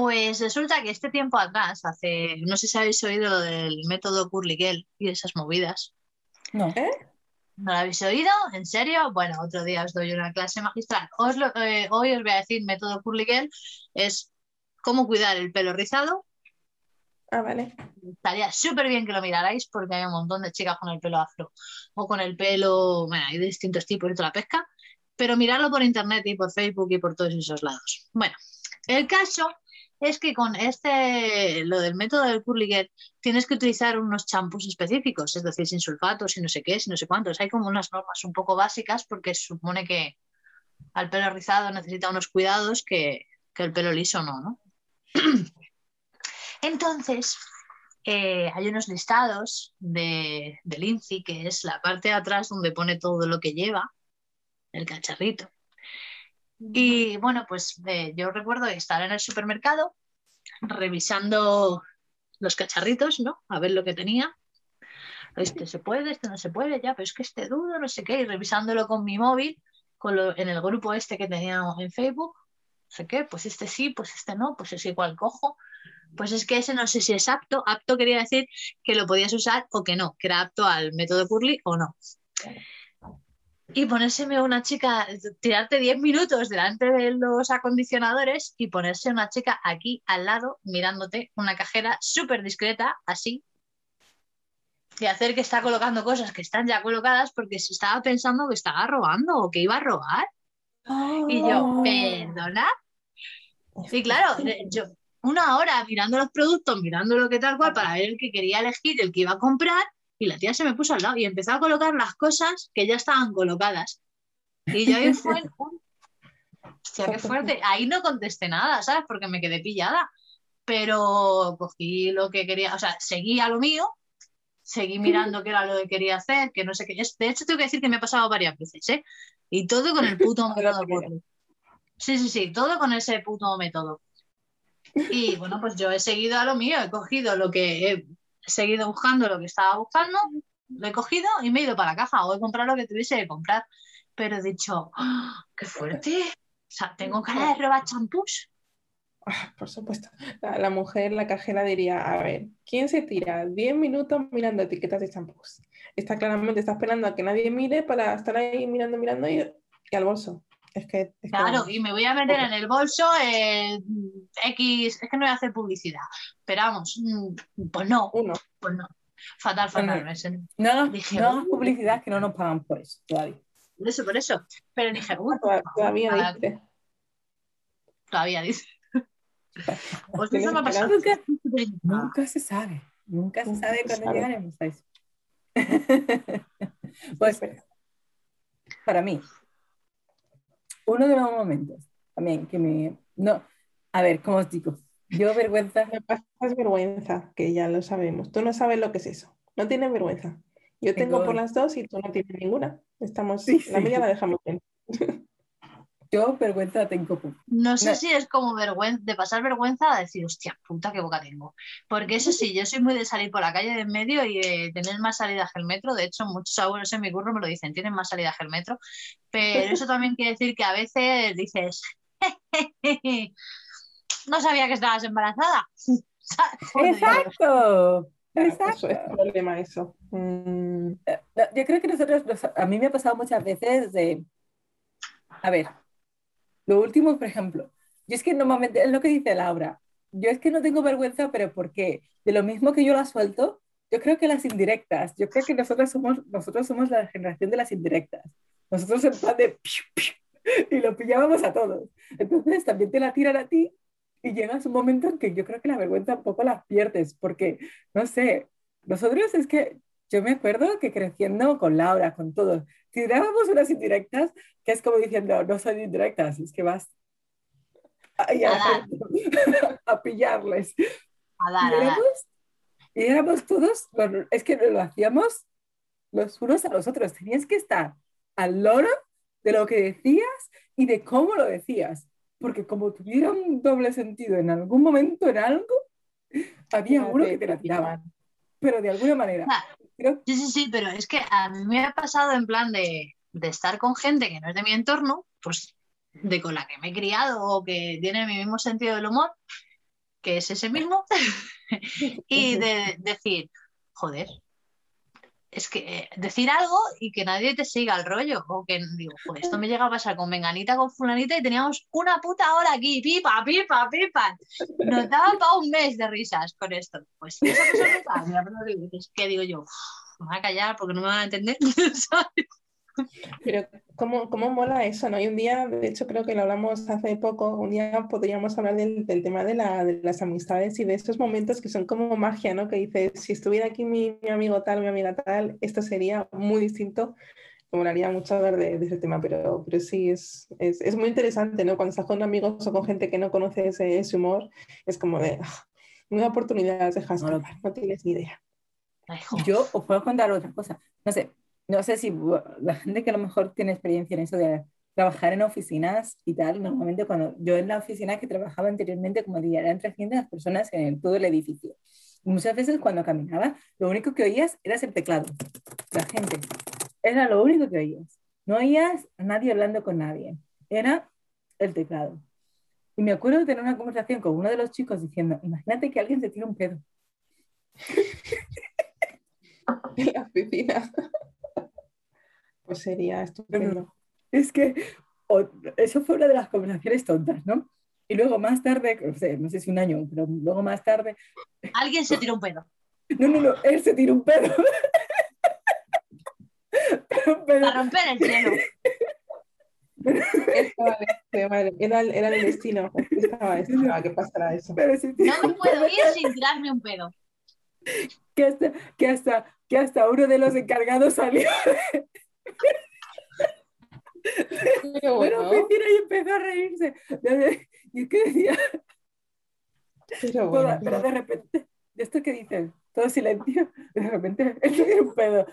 Pues resulta que este tiempo atrás, hace, no sé si habéis oído lo del método Kurligel y esas movidas.
No.
¿No lo habéis oído? ¿En serio? Bueno, otro día os doy una clase magistral. Os lo- eh, hoy os voy a decir método Kurligel es cómo cuidar el pelo rizado.
Ah, vale.
Estaría súper bien que lo mirarais porque hay un montón de chicas con el pelo afro o con el pelo, bueno, hay de distintos tipos y toda la pesca, pero mirarlo por internet y por Facebook y por todos esos lados. Bueno, el caso es que con este, lo del método del curly tienes que utilizar unos champús específicos, es decir, sin sulfatos y no sé qué, y no sé cuántos. Hay como unas normas un poco básicas porque supone que al pelo rizado necesita unos cuidados que, que el pelo liso no, ¿no? Entonces, eh, hay unos listados de, del INCI, que es la parte de atrás donde pone todo lo que lleva el cacharrito. Y bueno, pues eh, yo recuerdo estar en el supermercado revisando los cacharritos, ¿no? A ver lo que tenía. Este se puede, este no se puede, ya, pero es que este dudo, no sé qué, y revisándolo con mi móvil, con lo- en el grupo este que teníamos en Facebook, no sé qué, pues este sí, pues este no, pues es igual cojo. Pues es que ese no sé si es apto. Apto quería decir que lo podías usar o que no, que era apto al método Curly o no. Y ponérseme una chica, tirarte 10 minutos delante de los acondicionadores y ponerse una chica aquí al lado mirándote, una cajera súper discreta, así, y hacer que está colocando cosas que están ya colocadas porque se estaba pensando que estaba robando o que iba a robar. Y yo, perdona. Y claro, eh, yo una hora mirando los productos, mirando lo que tal cual, para ver el que quería elegir, el que iba a comprar, y la tía se me puso al lado y empezó a colocar las cosas que ya estaban colocadas. Y yo ahí fue. Hostia, qué fuerte. Ahí no contesté nada, ¿sabes? Porque me quedé pillada. Pero cogí lo que quería, o sea, seguí a lo mío, seguí mirando qué era lo que quería hacer, que no sé qué. De hecho, tengo que decir que me ha pasado varias veces, ¿eh? Y todo con el puto método. Sí, sí, sí, todo con ese puto método. Y bueno, pues yo he seguido a lo mío, he cogido lo que he seguido buscando, lo que estaba buscando, lo he cogido y me he ido para la caja o he comprado lo que tuviese que comprar. Pero he dicho, ¡Ah! ¡qué fuerte! O sea, tengo cara de robar champús.
Ah, por supuesto. La, mujer, la cajera diría, a ver, ¿quién se tira 10 minutos mirando etiquetas de champús? Está claramente, está esperando a que nadie mire para estar ahí mirando, mirando y al bolso. Es que, es que
Claro, y me voy a meter en el bolso eh, X, es que no voy a hacer publicidad, pero vamos, mm, pues no,
uno.
pues no. Fatal, fatal.
No, no,
Dije,
no hagas
"Uh".
publicidad que no nos pagan por eso todavía.
Por eso, por eso. Pero dije,
Toda- Todavía
Ah,
dice.
todavía dice. Pues eso me ha pasado.
Nunca, nunca se sabe. Nunca se sabe cuándo llegaremos a eso. pues para mí, uno de los momentos también que me... No, a ver, ¿cómo os digo? Yo vergüenza...
Me pasas vergüenza, que ya lo sabemos. Tú no sabes lo que es eso. No tienes vergüenza. Yo tengo
Tengo-
por las dos y tú no tienes ninguna. Estamos,
Sí,
la
sí.
media la dejamos bien.
Yo vergüenza tengo poco.
No sé
No.
si es como vergüenza, de pasar vergüenza a decir, hostia, puta, qué boca tengo. Porque eso sí, yo soy muy de salir por la calle de en medio y de tener más salidas que el metro. De hecho, muchos abuelos en mi curro me lo dicen, tienen más salidas que el metro. Pero eso también quiere decir que a veces dices, no sabía que estabas embarazada. Joder.
¡Exacto!
Eso es
Exacto.
problema eso. Mm,
No, Yo creo que nosotros, nos- a mí me ha pasado muchas veces de, a ver, lo último, por ejemplo, yo es que normalmente, es lo que dice Laura, yo es que no tengo vergüenza, pero porque de lo mismo que yo la suelto, yo creo que las indirectas, yo creo que nosotros somos, nosotros somos la generación de las indirectas, nosotros en plan de piu, piu, y lo pillábamos a todos, entonces también te la tiran a ti y llegas un momento en que yo creo que la vergüenza un poco la pierdes, porque, no sé, nosotros es que yo me acuerdo que creciendo con Laura, con todos, tirábamos unas indirectas que es como diciendo, no son indirectas, es que vas a,
A
a pillarles.
A dar,
Y éramos, y éramos todos, bueno, es que lo hacíamos los unos a los otros, tenías que estar al loro de lo que decías y de cómo lo decías, porque como tuviera un doble sentido en algún momento en algo, había uno que te la tiraba, pero de alguna manera.
Sí, sí, sí, pero es que a mí me ha pasado en plan de, de estar con gente que no es de mi entorno, pues de con la que me he criado o que tiene mi mismo sentido del humor, que es ese mismo, y de decir, joder, es que eh, decir algo y que nadie te siga el rollo, o que digo, pues esto me llega a pasar con Menganita, con Fulanita y teníamos una puta hora aquí, pipa, pipa, pipa. Nos daba para un mes de risas con esto. Pues esa cosa me pasa, mira, pero digo, es que digo yo, "Uf, me voy a callar porque no me van a entender.
Pero cómo, cómo mola eso, ¿no? Y un día, de hecho creo que lo hablamos hace poco, un día podríamos hablar del, del tema de, la, de las amistades y de esos momentos que son como magia, ¿no? Que dices, si estuviera aquí mi, mi amigo tal, mi amiga tal, esto sería muy distinto. Me molaría mucho hablar de, de ese tema, pero, pero sí, es, es, es muy interesante, ¿no? Cuando estás con amigos o con gente que no conoce ese, ese humor, es como de, ah, una oportunidad dejas
No
no tienes ni idea.
Yo os puedo contar otra cosa. No sé, no sé si la gente que a lo mejor tiene experiencia en eso de trabajar en oficinas y tal, normalmente cuando yo en la oficina que trabajaba anteriormente, como diría, eran 300 personas en todo el edificio. Y muchas veces cuando caminaba, lo único que oías era el teclado, la gente. Era lo único que oías. No oías a nadie hablando con nadie. Era el teclado. Y me acuerdo de tener una conversación con uno de los chicos diciendo, imagínate que alguien se tira un pedo.
En la oficina. Pues sería estupendo.
Es que o- eso fue una de las conversaciones tontas, ¿no? Y luego más tarde, no sé, no sé si un año, pero luego más tarde,
Alguien se tiró un pedo.
no, no, no, él se tiró un pedo. Pero- pero-
Para romper el cielo.
Vale, vale. Era, el- era el destino. Estaba, estaba que pasara eso.
pero
No me puedo ir sin tirarme un pedo.
que, hasta, que, hasta, que hasta uno de los encargados salió de la
bueno,
oficina y empezó a reírse. Y es que decía,
pero bueno.
pero de repente, de esto que dicen, todo silencio, de repente él se dio un pedo.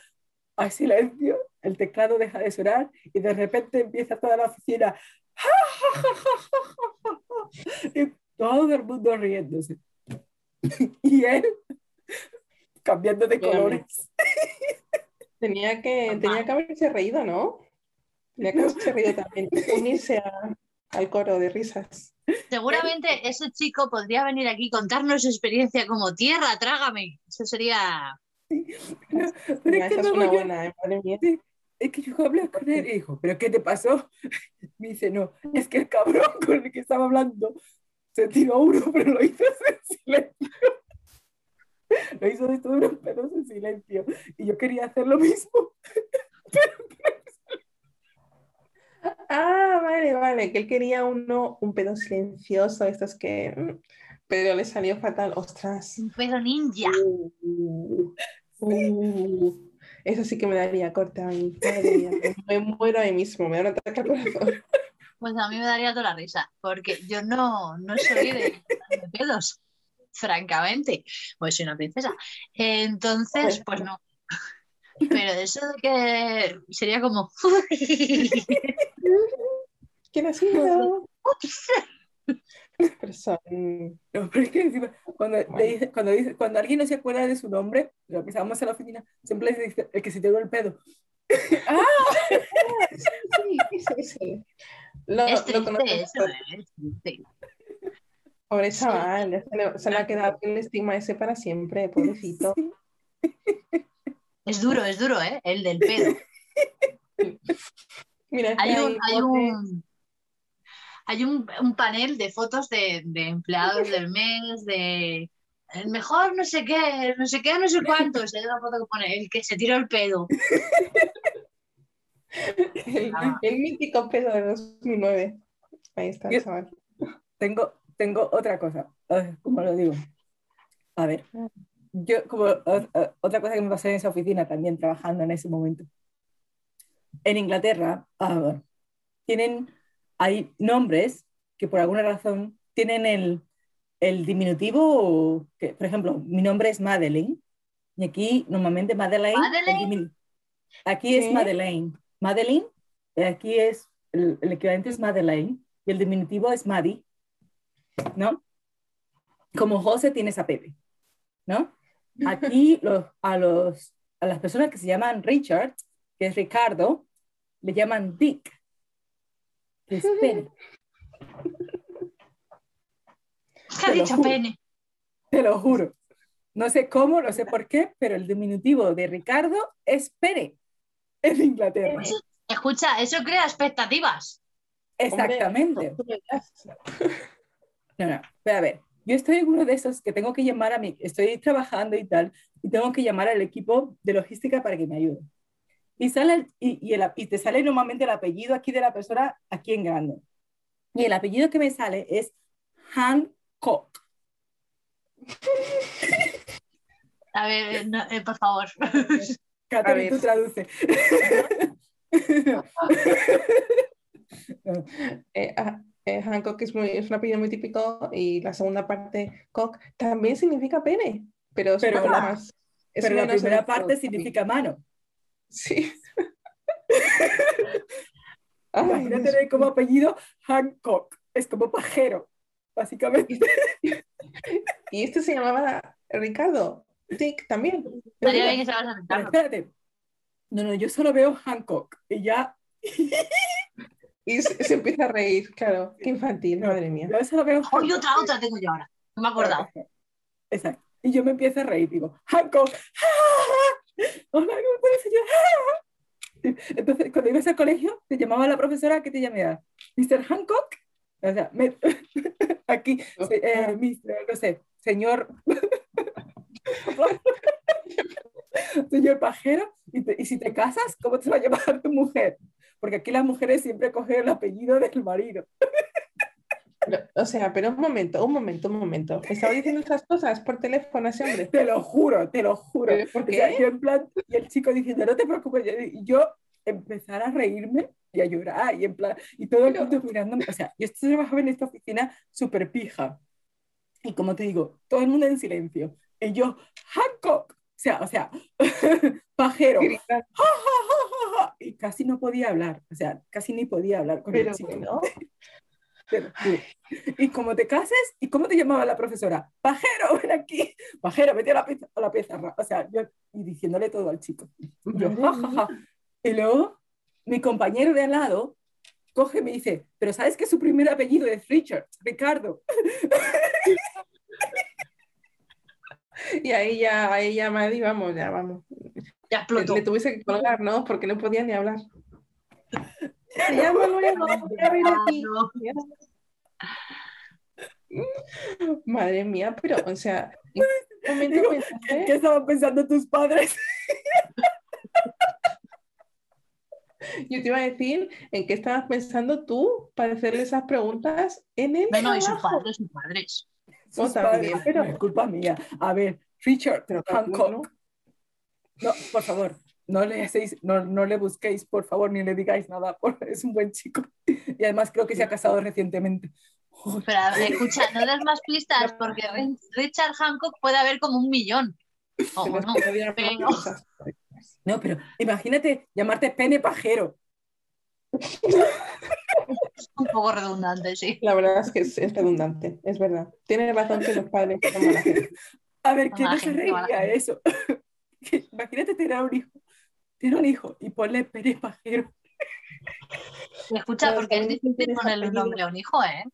Hay silencio, el teclado deja de sonar y de repente empieza toda la oficina. y todo el mundo riéndose. y él cambiando de colores.
Tenía que, tenía que haberse reído, ¿no? Tenía que haberse reído también. Unirse a- al coro de risas.
Seguramente ese chico podría venir aquí y contarnos su experiencia como tierra, trágame. Eso sería.
Pero, pero
Mira,
es que
es una
yo-
buena, ¿eh? madre mía.
Sí, es que yo hablé con él y dijo, ¿pero qué te pasó? Me dice, no, es que el cabrón con el que estaba hablando se tiró uno, pero lo hizo en silencio. Lo hizo de todos los pedos en silencio. Y yo quería hacer lo mismo.
Ah, vale, vale, que él quería uno, un pedo silencioso, estos que... mm, Pero le salió fatal, ostras.
Un pedo ninja.
Uh, uh, eso sí que me daría corte a mí. mía, me muero ahí mismo, me da un ataque al corazón.
Pues a mí me daría toda la risa, porque yo no, no soy de, de pedos, francamente. Pues soy una princesa. Entonces, pues no. Pero eso de que sería como.
¿Quién ha sido? Pero son-
No, pero es que encima, cuando, le dice- cuando, dice, cuando alguien no se acuerda de su nombre, lo que estábamos en la oficina, siempre le dice el que se tiró el pedo. ¡Ah!
Sí, sí, sí. Lo,
Es triste eso, ¿eh? es triste.
Pobre chaval, se le, se le ha quedado el estigma ese para siempre, pobrecito.
Es duro, es duro, ¿eh? El del pedo.
Mira,
Hay un, hay un, hay un, un panel de fotos de, de empleados del mes, de el mejor no sé qué, no sé qué, no sé cuántos. Hay una foto que pone el que se tiró el pedo.
el,
Ah.
el mítico pedo de 2009. Ahí está, chaval.
Tengo, tengo otra cosa, Ay, ¿cómo lo digo? A ver, yo como otra cosa que me pasó en esa oficina también trabajando en ese momento. En Inglaterra ah, tienen, hay nombres que por alguna razón tienen el, el diminutivo, que, por ejemplo, mi nombre es Madeleine y aquí normalmente Madeleine, el
¿Madeleine?
aquí es. Madeleine. Madeleine, y aquí es, el, el equivalente es Madeleine y el diminutivo es Maddie. ¿No? Como José tienes a Pepe, ¿no? Aquí los, a, los, a las personas que se llaman Richard, que es Ricardo, le llaman Dick, que es pene.
¿Qué ha
Te lo
dicho
juro.
Pene?
Te lo juro. No sé cómo, no sé por qué, pero el diminutivo de Ricardo es pene en Inglaterra.
Escucha, eso crea expectativas.
Exactamente.
Hombre.
No, no, pero a ver, yo estoy en uno de esos que tengo que llamar a mi, estoy trabajando y tal, y tengo que llamar al equipo de logística para que me ayude. Y, sale y, y el- y te sale normalmente el apellido aquí de la persona, aquí en grande. Y el apellido que me sale es Hancock.
A ver, no, eh, por favor.
Catherine,
ver.
tú traduce.
Eh, ah, eh, Hancock es, muy, es un apellido muy típico y la segunda parte, cock, también significa pene, pero es
Pero
poco
la-
más. es
Pero la primera parte significa mano.
Sí. Ay,
Imagínate
Dios
como apellido Hancock. Es como pajero, básicamente.
Y este se llamaba Ricardo. Dick también.
Estaría bien que se vas a
Pero
aceptarlo.
espérate. No, no, yo solo veo Hancock y ya
Y se, se empieza a reír, claro. Qué infantil,
No,
madre mía.
Yo solo veo
Oh, y
Hancock.
otra, otra tengo yo ahora. No me he acordado.
Exacto. Y yo me empiezo a reír, digo, Hancock. Hola, ¿cómo puede señor? Entonces, cuando ibas al colegio, te llamaba la profesora, ¿qué te llamaba? ¿Mr. Hancock? O sea, me- aquí, eh, Mr., no sé, señor. señor pajero. Y, te- y si te casas, ¿cómo te va a llamar tu mujer? Porque aquí las mujeres siempre cogen el apellido del marido.
Pero, o sea, pero un momento, un momento, un momento. ¿Me estaba diciendo esas cosas por teléfono ese hombre?
Te lo juro, te lo juro.
¿Pero por
O sea,
qué?
yo en plan, y el chico diciendo, no te preocupes, y yo empezar a reírme y a llorar, y en plan, y todo el mundo mirándome, o sea, yo estoy trabajaba en esta oficina súper pija, y como te digo, todo el mundo en silencio, y yo, Hancock, o sea, o sea, pajero, ja, ja, ja, y casi no podía hablar, o sea, casi ni podía hablar con
Pero
el chico.
bueno.
Y como te cases, ¿y cómo te llamaba la profesora? Pajero, ven aquí. Pajero, vete a la, pieza, a la pizarra. O sea, yo y diciéndole todo al chico. Yo, ja, ja, ja. Y luego, mi compañero de al lado coge y me dice, pero ¿sabes que su primer apellido es Richard? Ricardo.
Y ahí ya, ahí ya Maddy, vamos, ya vamos.
Ya
Le,
explotó.
le tuviese que colgar, ¿no? Porque no podía ni hablar. Llama luego, voy a aquí. Madre mía, pero, o sea, ¿en qué momento
Digo,
pensaste?
¿Qué estaban pensando tus padres?
Yo te iba a decir en qué estabas pensando tú para hacerle esas preguntas en el
No, no, y sus padres, sus padres.
Sus
también,
padres.
pero-
No es culpa mía. A ver, Richard
Pero
Hancock.
¿No?
Por favor, no le, hacéis, no, no le busquéis, por favor, ni le digáis nada. por- es un buen chico. Y además creo que se ha casado recientemente.
Pero escucha, no des más pistas porque Ri- Richard Hancock puede haber como un millón. O
Pero
no. pero-.
No, pero imagínate llamarte pene pajero.
Es un poco redundante, sí.
La verdad es que es, es redundante, es verdad. Tienes razón que los padres.
A ver, ¿quién no se reiría eso? Imagínate tener un hijo. Tener un hijo y ponle pene pajero.
Escucha, porque es difícil ponerle un nombre a un hijo, ¿eh?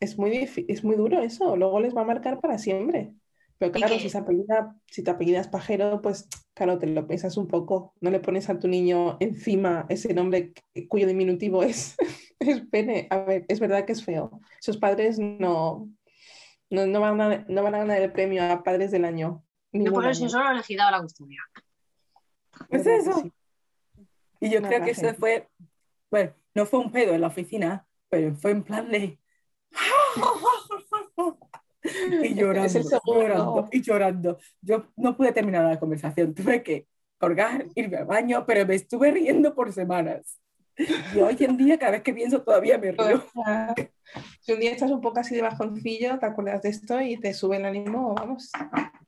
Es muy, es muy duro eso, luego les va a marcar para siempre. Pero claro, si, se apellida, si te apellidas pajero, pues claro, te lo piensas un poco. No le pones a tu niño encima ese nombre cuyo diminutivo es, es pene. A ver, es verdad que es feo. Sus padres no, no, no van a, no van a ganar el premio a padres del año.
Yo
ningún
por eso solo elegí a la custodia.
Pues
¿Verdad que
eso.
sí?
Y yo creo que eso
gente.
fue, bueno, no fue un pedo en la oficina, pero fue en plan de... Y llorando,
Es
llorando, y llorando. Yo no pude terminar la conversación, tuve que colgar, irme al baño, pero me estuve riendo por semanas. Y hoy en día, cada vez que pienso, todavía me río.
Si un día estás un poco así de bajoncillo, te acuerdas de esto y te sube el ánimo, vamos,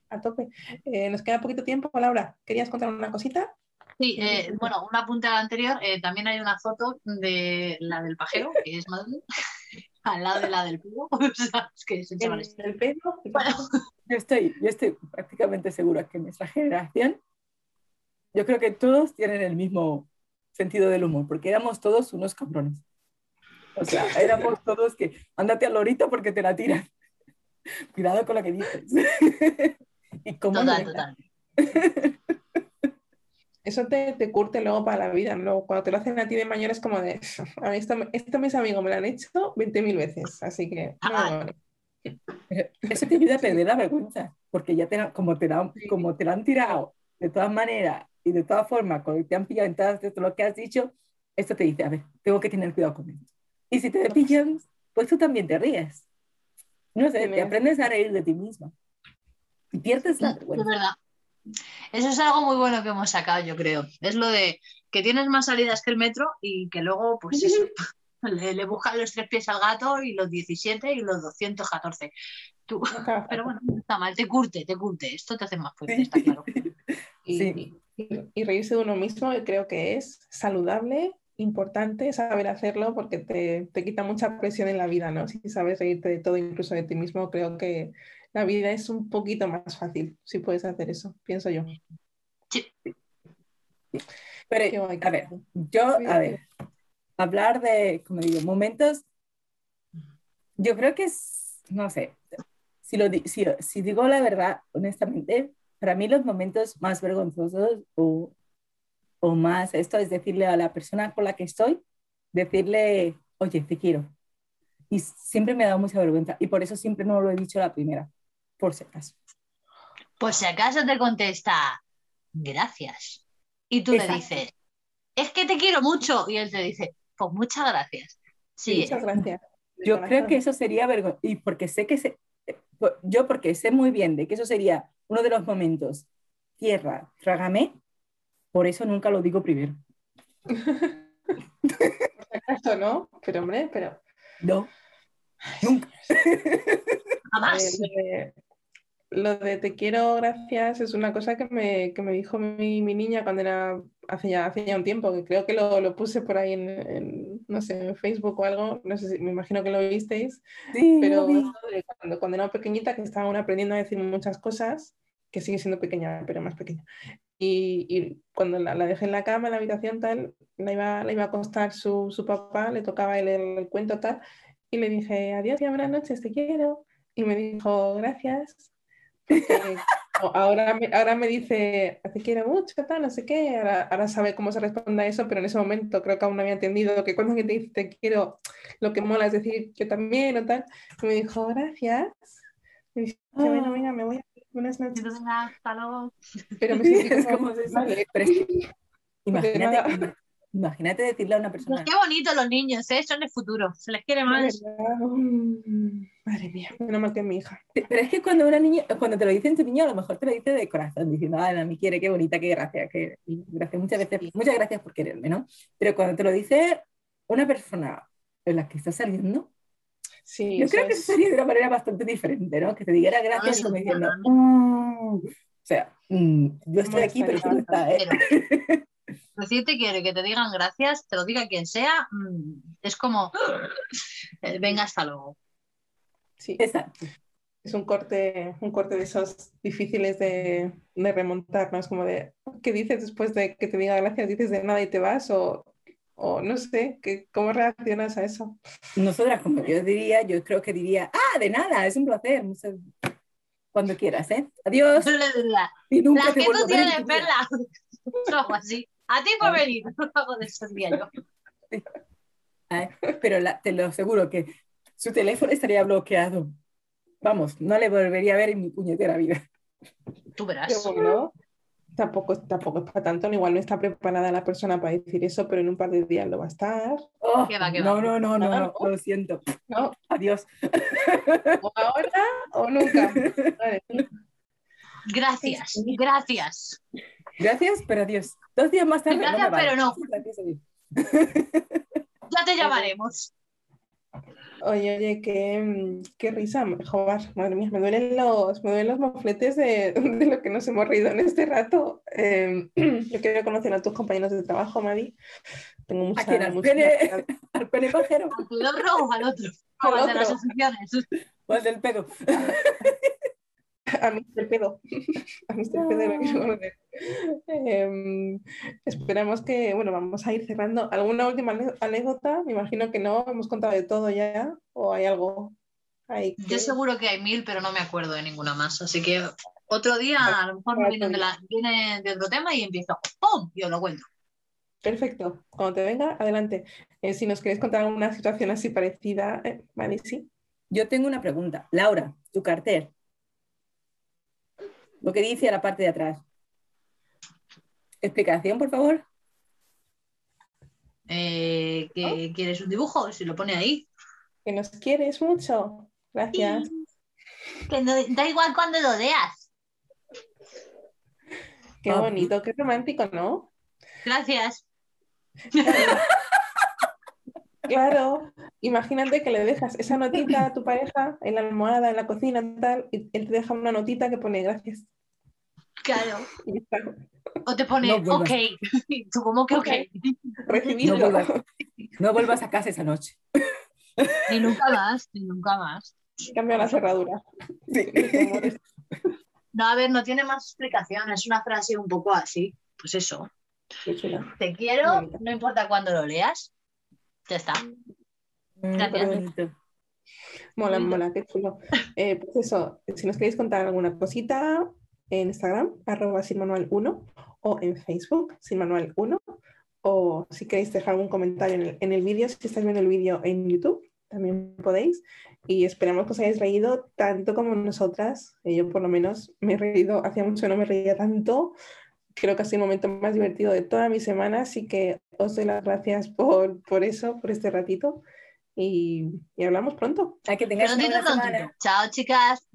a tope. Eh, nos queda poquito tiempo, Laura. ¿Querías contar una cosita?
Sí, eh, bueno, un apunte al anterior. eh, también hay una foto de la del pajero, que es Madeleine, al lado de la del puro. O sea, es que se.
El pelo.
Bueno,
Yo estoy, yo estoy prácticamente segura que nuestra generación, yo creo que todos tienen el mismo sentido del humor, porque éramos todos unos cabrones. O sea, éramos todos que, ándate al lorito porque te la tiran. Cuidado con lo que dices. y cómo
total,
no-
total.
Eso te, te curte luego para la vida. Luego, cuando te lo hacen a ti de mayor es como de, a mí esto, esto mis amigos me lo han hecho 20.000 veces, así que no
Ah.
Eso te ayuda a perder la vergüenza, porque ya te, como, te la, como te la han tirado de todas maneras y de todas formas, cuando te han pillado en todo lo que has dicho, esto te dice, a ver, tengo que tener cuidado con esto. Y si te pillan, pues tú también te ríes. No sé, te aprendes a reír de ti misma. Y pierdes la
Es
vergüenza.
verdad. Eso es algo muy bueno que hemos sacado, yo creo. Es lo de que tienes más salidas que el metro y que luego, pues eso, le, le buscan los tres pies al gato y los 17 y los 214. Tú, pero bueno, no está mal, te curte, te curte. Esto te hace más fuerte, está claro.
y,
Sí.
Y- reírse de uno mismo creo que es saludable, importante saber hacerlo porque te, te quita mucha presión en la vida, ¿no? Si sabes reírte de todo, incluso de ti mismo, creo que la vida es un poquito más fácil si puedes hacer eso, pienso yo. Qué
Pero, a ver, yo, a ver, hablar de, como digo, momentos, yo creo que es, no sé, si, lo, si digo la verdad, honestamente, para mí los momentos más vergonzosos o, o más, esto es decirle a la persona con la que estoy, decirle, oye, te quiero. Y siempre me ha dado mucha vergüenza y por eso siempre no lo he dicho a la primera, por si acaso.
Pues si acaso te contesta, gracias. Y tú
Exacto.
le dices, es que te quiero mucho. Y él te dice, pues muchas gracias. Sí,
Muchas gracias.
Yo creo que eso sería vergüenza, y porque sé que se, eh, yo porque sé muy bien de que eso sería uno de los momentos, tierra, trágame, por eso nunca lo digo primero.
Eso, ¿no? Pero hombre, pero
No, nunca.
jamás.
Eh, lo, de, lo de te quiero, gracias, es una cosa que me, que me dijo mi, mi niña cuando era hace ya, hace ya un tiempo, que creo que lo, lo puse por ahí en, en, no sé, en Facebook o algo, no sé si, me imagino que lo visteis,
Sí,
pero
vi.
cuando, cuando era pequeñita, que estaba aún aprendiendo a decir muchas cosas, que sigue siendo pequeña, pero más pequeña. y, y cuando la, la, dejé en la cama, en la habitación, tal, la iba, la iba a acostar su, su papá, le tocaba el, el, cuento tal, y le dije, adiós y buenas noches, te quiero. Y me dijo, gracias. Porque ahora, me, ahora me dice, te quiero mucho, tal, no sé qué. Ahora, ahora, sabe cómo se responde a eso, pero en ese momento creo que aún no había entendido que cuando te dice te quiero, lo que mola es decir yo también o tal. Y me dijo, gracias. Me dice, bueno, venga, me voy a buenas noches.
Hasta luego.
Pero me sentí
Es
como,
como
vale,
pero es que-
Porque
imagínate. Imagínate decirle a una
Pues
persona,
qué bonito los niños, ¿eh? Son el futuro. Se les quiere más.
mm, Madre mía, menos mal que mi hija.
pero es que cuando una niña, cuando te lo dice tu niño, a lo mejor te lo dice de corazón, diciendo, ay, a mí quiere, qué bonita, qué gracia, que gracias, muchas veces, muchas gracias por quererme, ¿no? Pero cuando te lo dice una persona en la que estás saliendo,
Sí,
yo creo que
es-
eso sería de una manera bastante diferente, ¿no? Que te dijera gracias
sí,
como diciendo. "Mm". o sea, mm, yo estoy
¿Cómo
aquí, pero tú no estás, ¿eh?
Pero decirte y que te digan gracias, te lo diga quien sea, mm, es como, eh, venga, hasta luego.
sí,
Exacto.
es un corte, un corte de esos difíciles de, de remontar, ¿no? Es como de, ¿qué dices después de que te diga gracias? ¿Dices de nada y te vas? O, o no sé, ¿qué, ¿cómo reaccionas a eso?
Nosotras, como yo diría, yo creo que diría, ah, de nada, es un placer, cuando quieras, ¿eh? Adiós,
La,
y nunca
la que tú tienes. Perla. Algo así. A ti por venir. Algo de eso diría yo.
Ay, Pero la- te lo aseguro que su teléfono estaría bloqueado. Vamos, no le volvería a ver en mi puñetera vida.
Tú verás.
bueno. Tampoco, tampoco es para tanto, igual no está preparada la persona para decir eso, pero en un par de días lo va a estar.
Oh,
Qué va, qué
no,
va.
no, no, no,
Ah,
no,
¿no?
lo siento.
¿no?
Adiós.
O ahora o nunca.
Gracias, gracias.
Gracias, pero adiós. Dos días más tarde.
Gracias, pero no.
Gracias, adiós.
Ya te llamaremos.
Oye, oye, qué, qué risa, joder, madre mía, me duelen los, me duelen los mofletes de, de lo que nos hemos reído en este rato. Eh, yo quiero conocer a tus compañeros de trabajo, Madi. Tengo mucha,
¿A? ¿Al
mucha-
pene? ¿Al pene pajero?
¿Al o al otro?
Al
O al de las
otro.
aficiones.
¿O al del pedo?
A Mr. Pedo. A Mr. Pedo lo quiero conocer. Eh, esperamos que, bueno, vamos a ir cerrando. ¿Alguna última anécdota? Me imagino que no, hemos contado de todo ya. ¿O hay algo ahí?
Yo seguro que hay mil, pero no me acuerdo de ninguna más. Así que otro día a lo mejor me viene de, la- viene de otro tema y empiezo. ¡Pum! Y os lo cuento.
Perfecto. Cuando te venga, adelante. Eh, si nos quieres contar alguna situación así parecida, eh, vale, sí.
Yo tengo una pregunta. Laura, tu cartel. Lo que dice a la parte de atrás. Explicación, por favor.
Eh, ¿que ¿Quieres un dibujo? Si lo pone ahí.
Que nos quieres mucho. Gracias.
Que no- da igual cuando lo veas.
Qué
Ah,
bonito, qué romántico, ¿no?
Gracias.
Claro, imagínate que le dejas esa notita a tu pareja en la almohada, en la cocina, tal, y él te deja una notita que pone gracias.
Claro. O te pone
No vuelvas.
ok. Tú como que ok.
Recibido.
No vuelvas, no vuelvas a casa esa noche.
Ni nunca más, ni nunca más.
Cambia la cerradura.
Sí.
No, a ver, no tiene más explicación. Es una frase un poco así. Pues eso. Te quiero, no importa cuándo lo leas. Ya está.
Mm,
Gracias.
Mola, mola, qué chulo. Eh, pues eso, si nos queréis contar alguna cosita en Instagram, arroba sinmanual1 o en Facebook, sinmanual1 o si queréis dejar algún comentario en el, en el vídeo, si estáis viendo el vídeo en YouTube, también podéis. Y esperamos que os hayáis reído tanto como nosotras. Yo por lo menos me he reído, hacía mucho que no me reía tanto. Creo que ha sido el momento más divertido de toda mi semana, así que os doy las gracias por, por eso, por este ratito. Y, y hablamos pronto.
A que tengáis una buena semana.
Chao, chicas.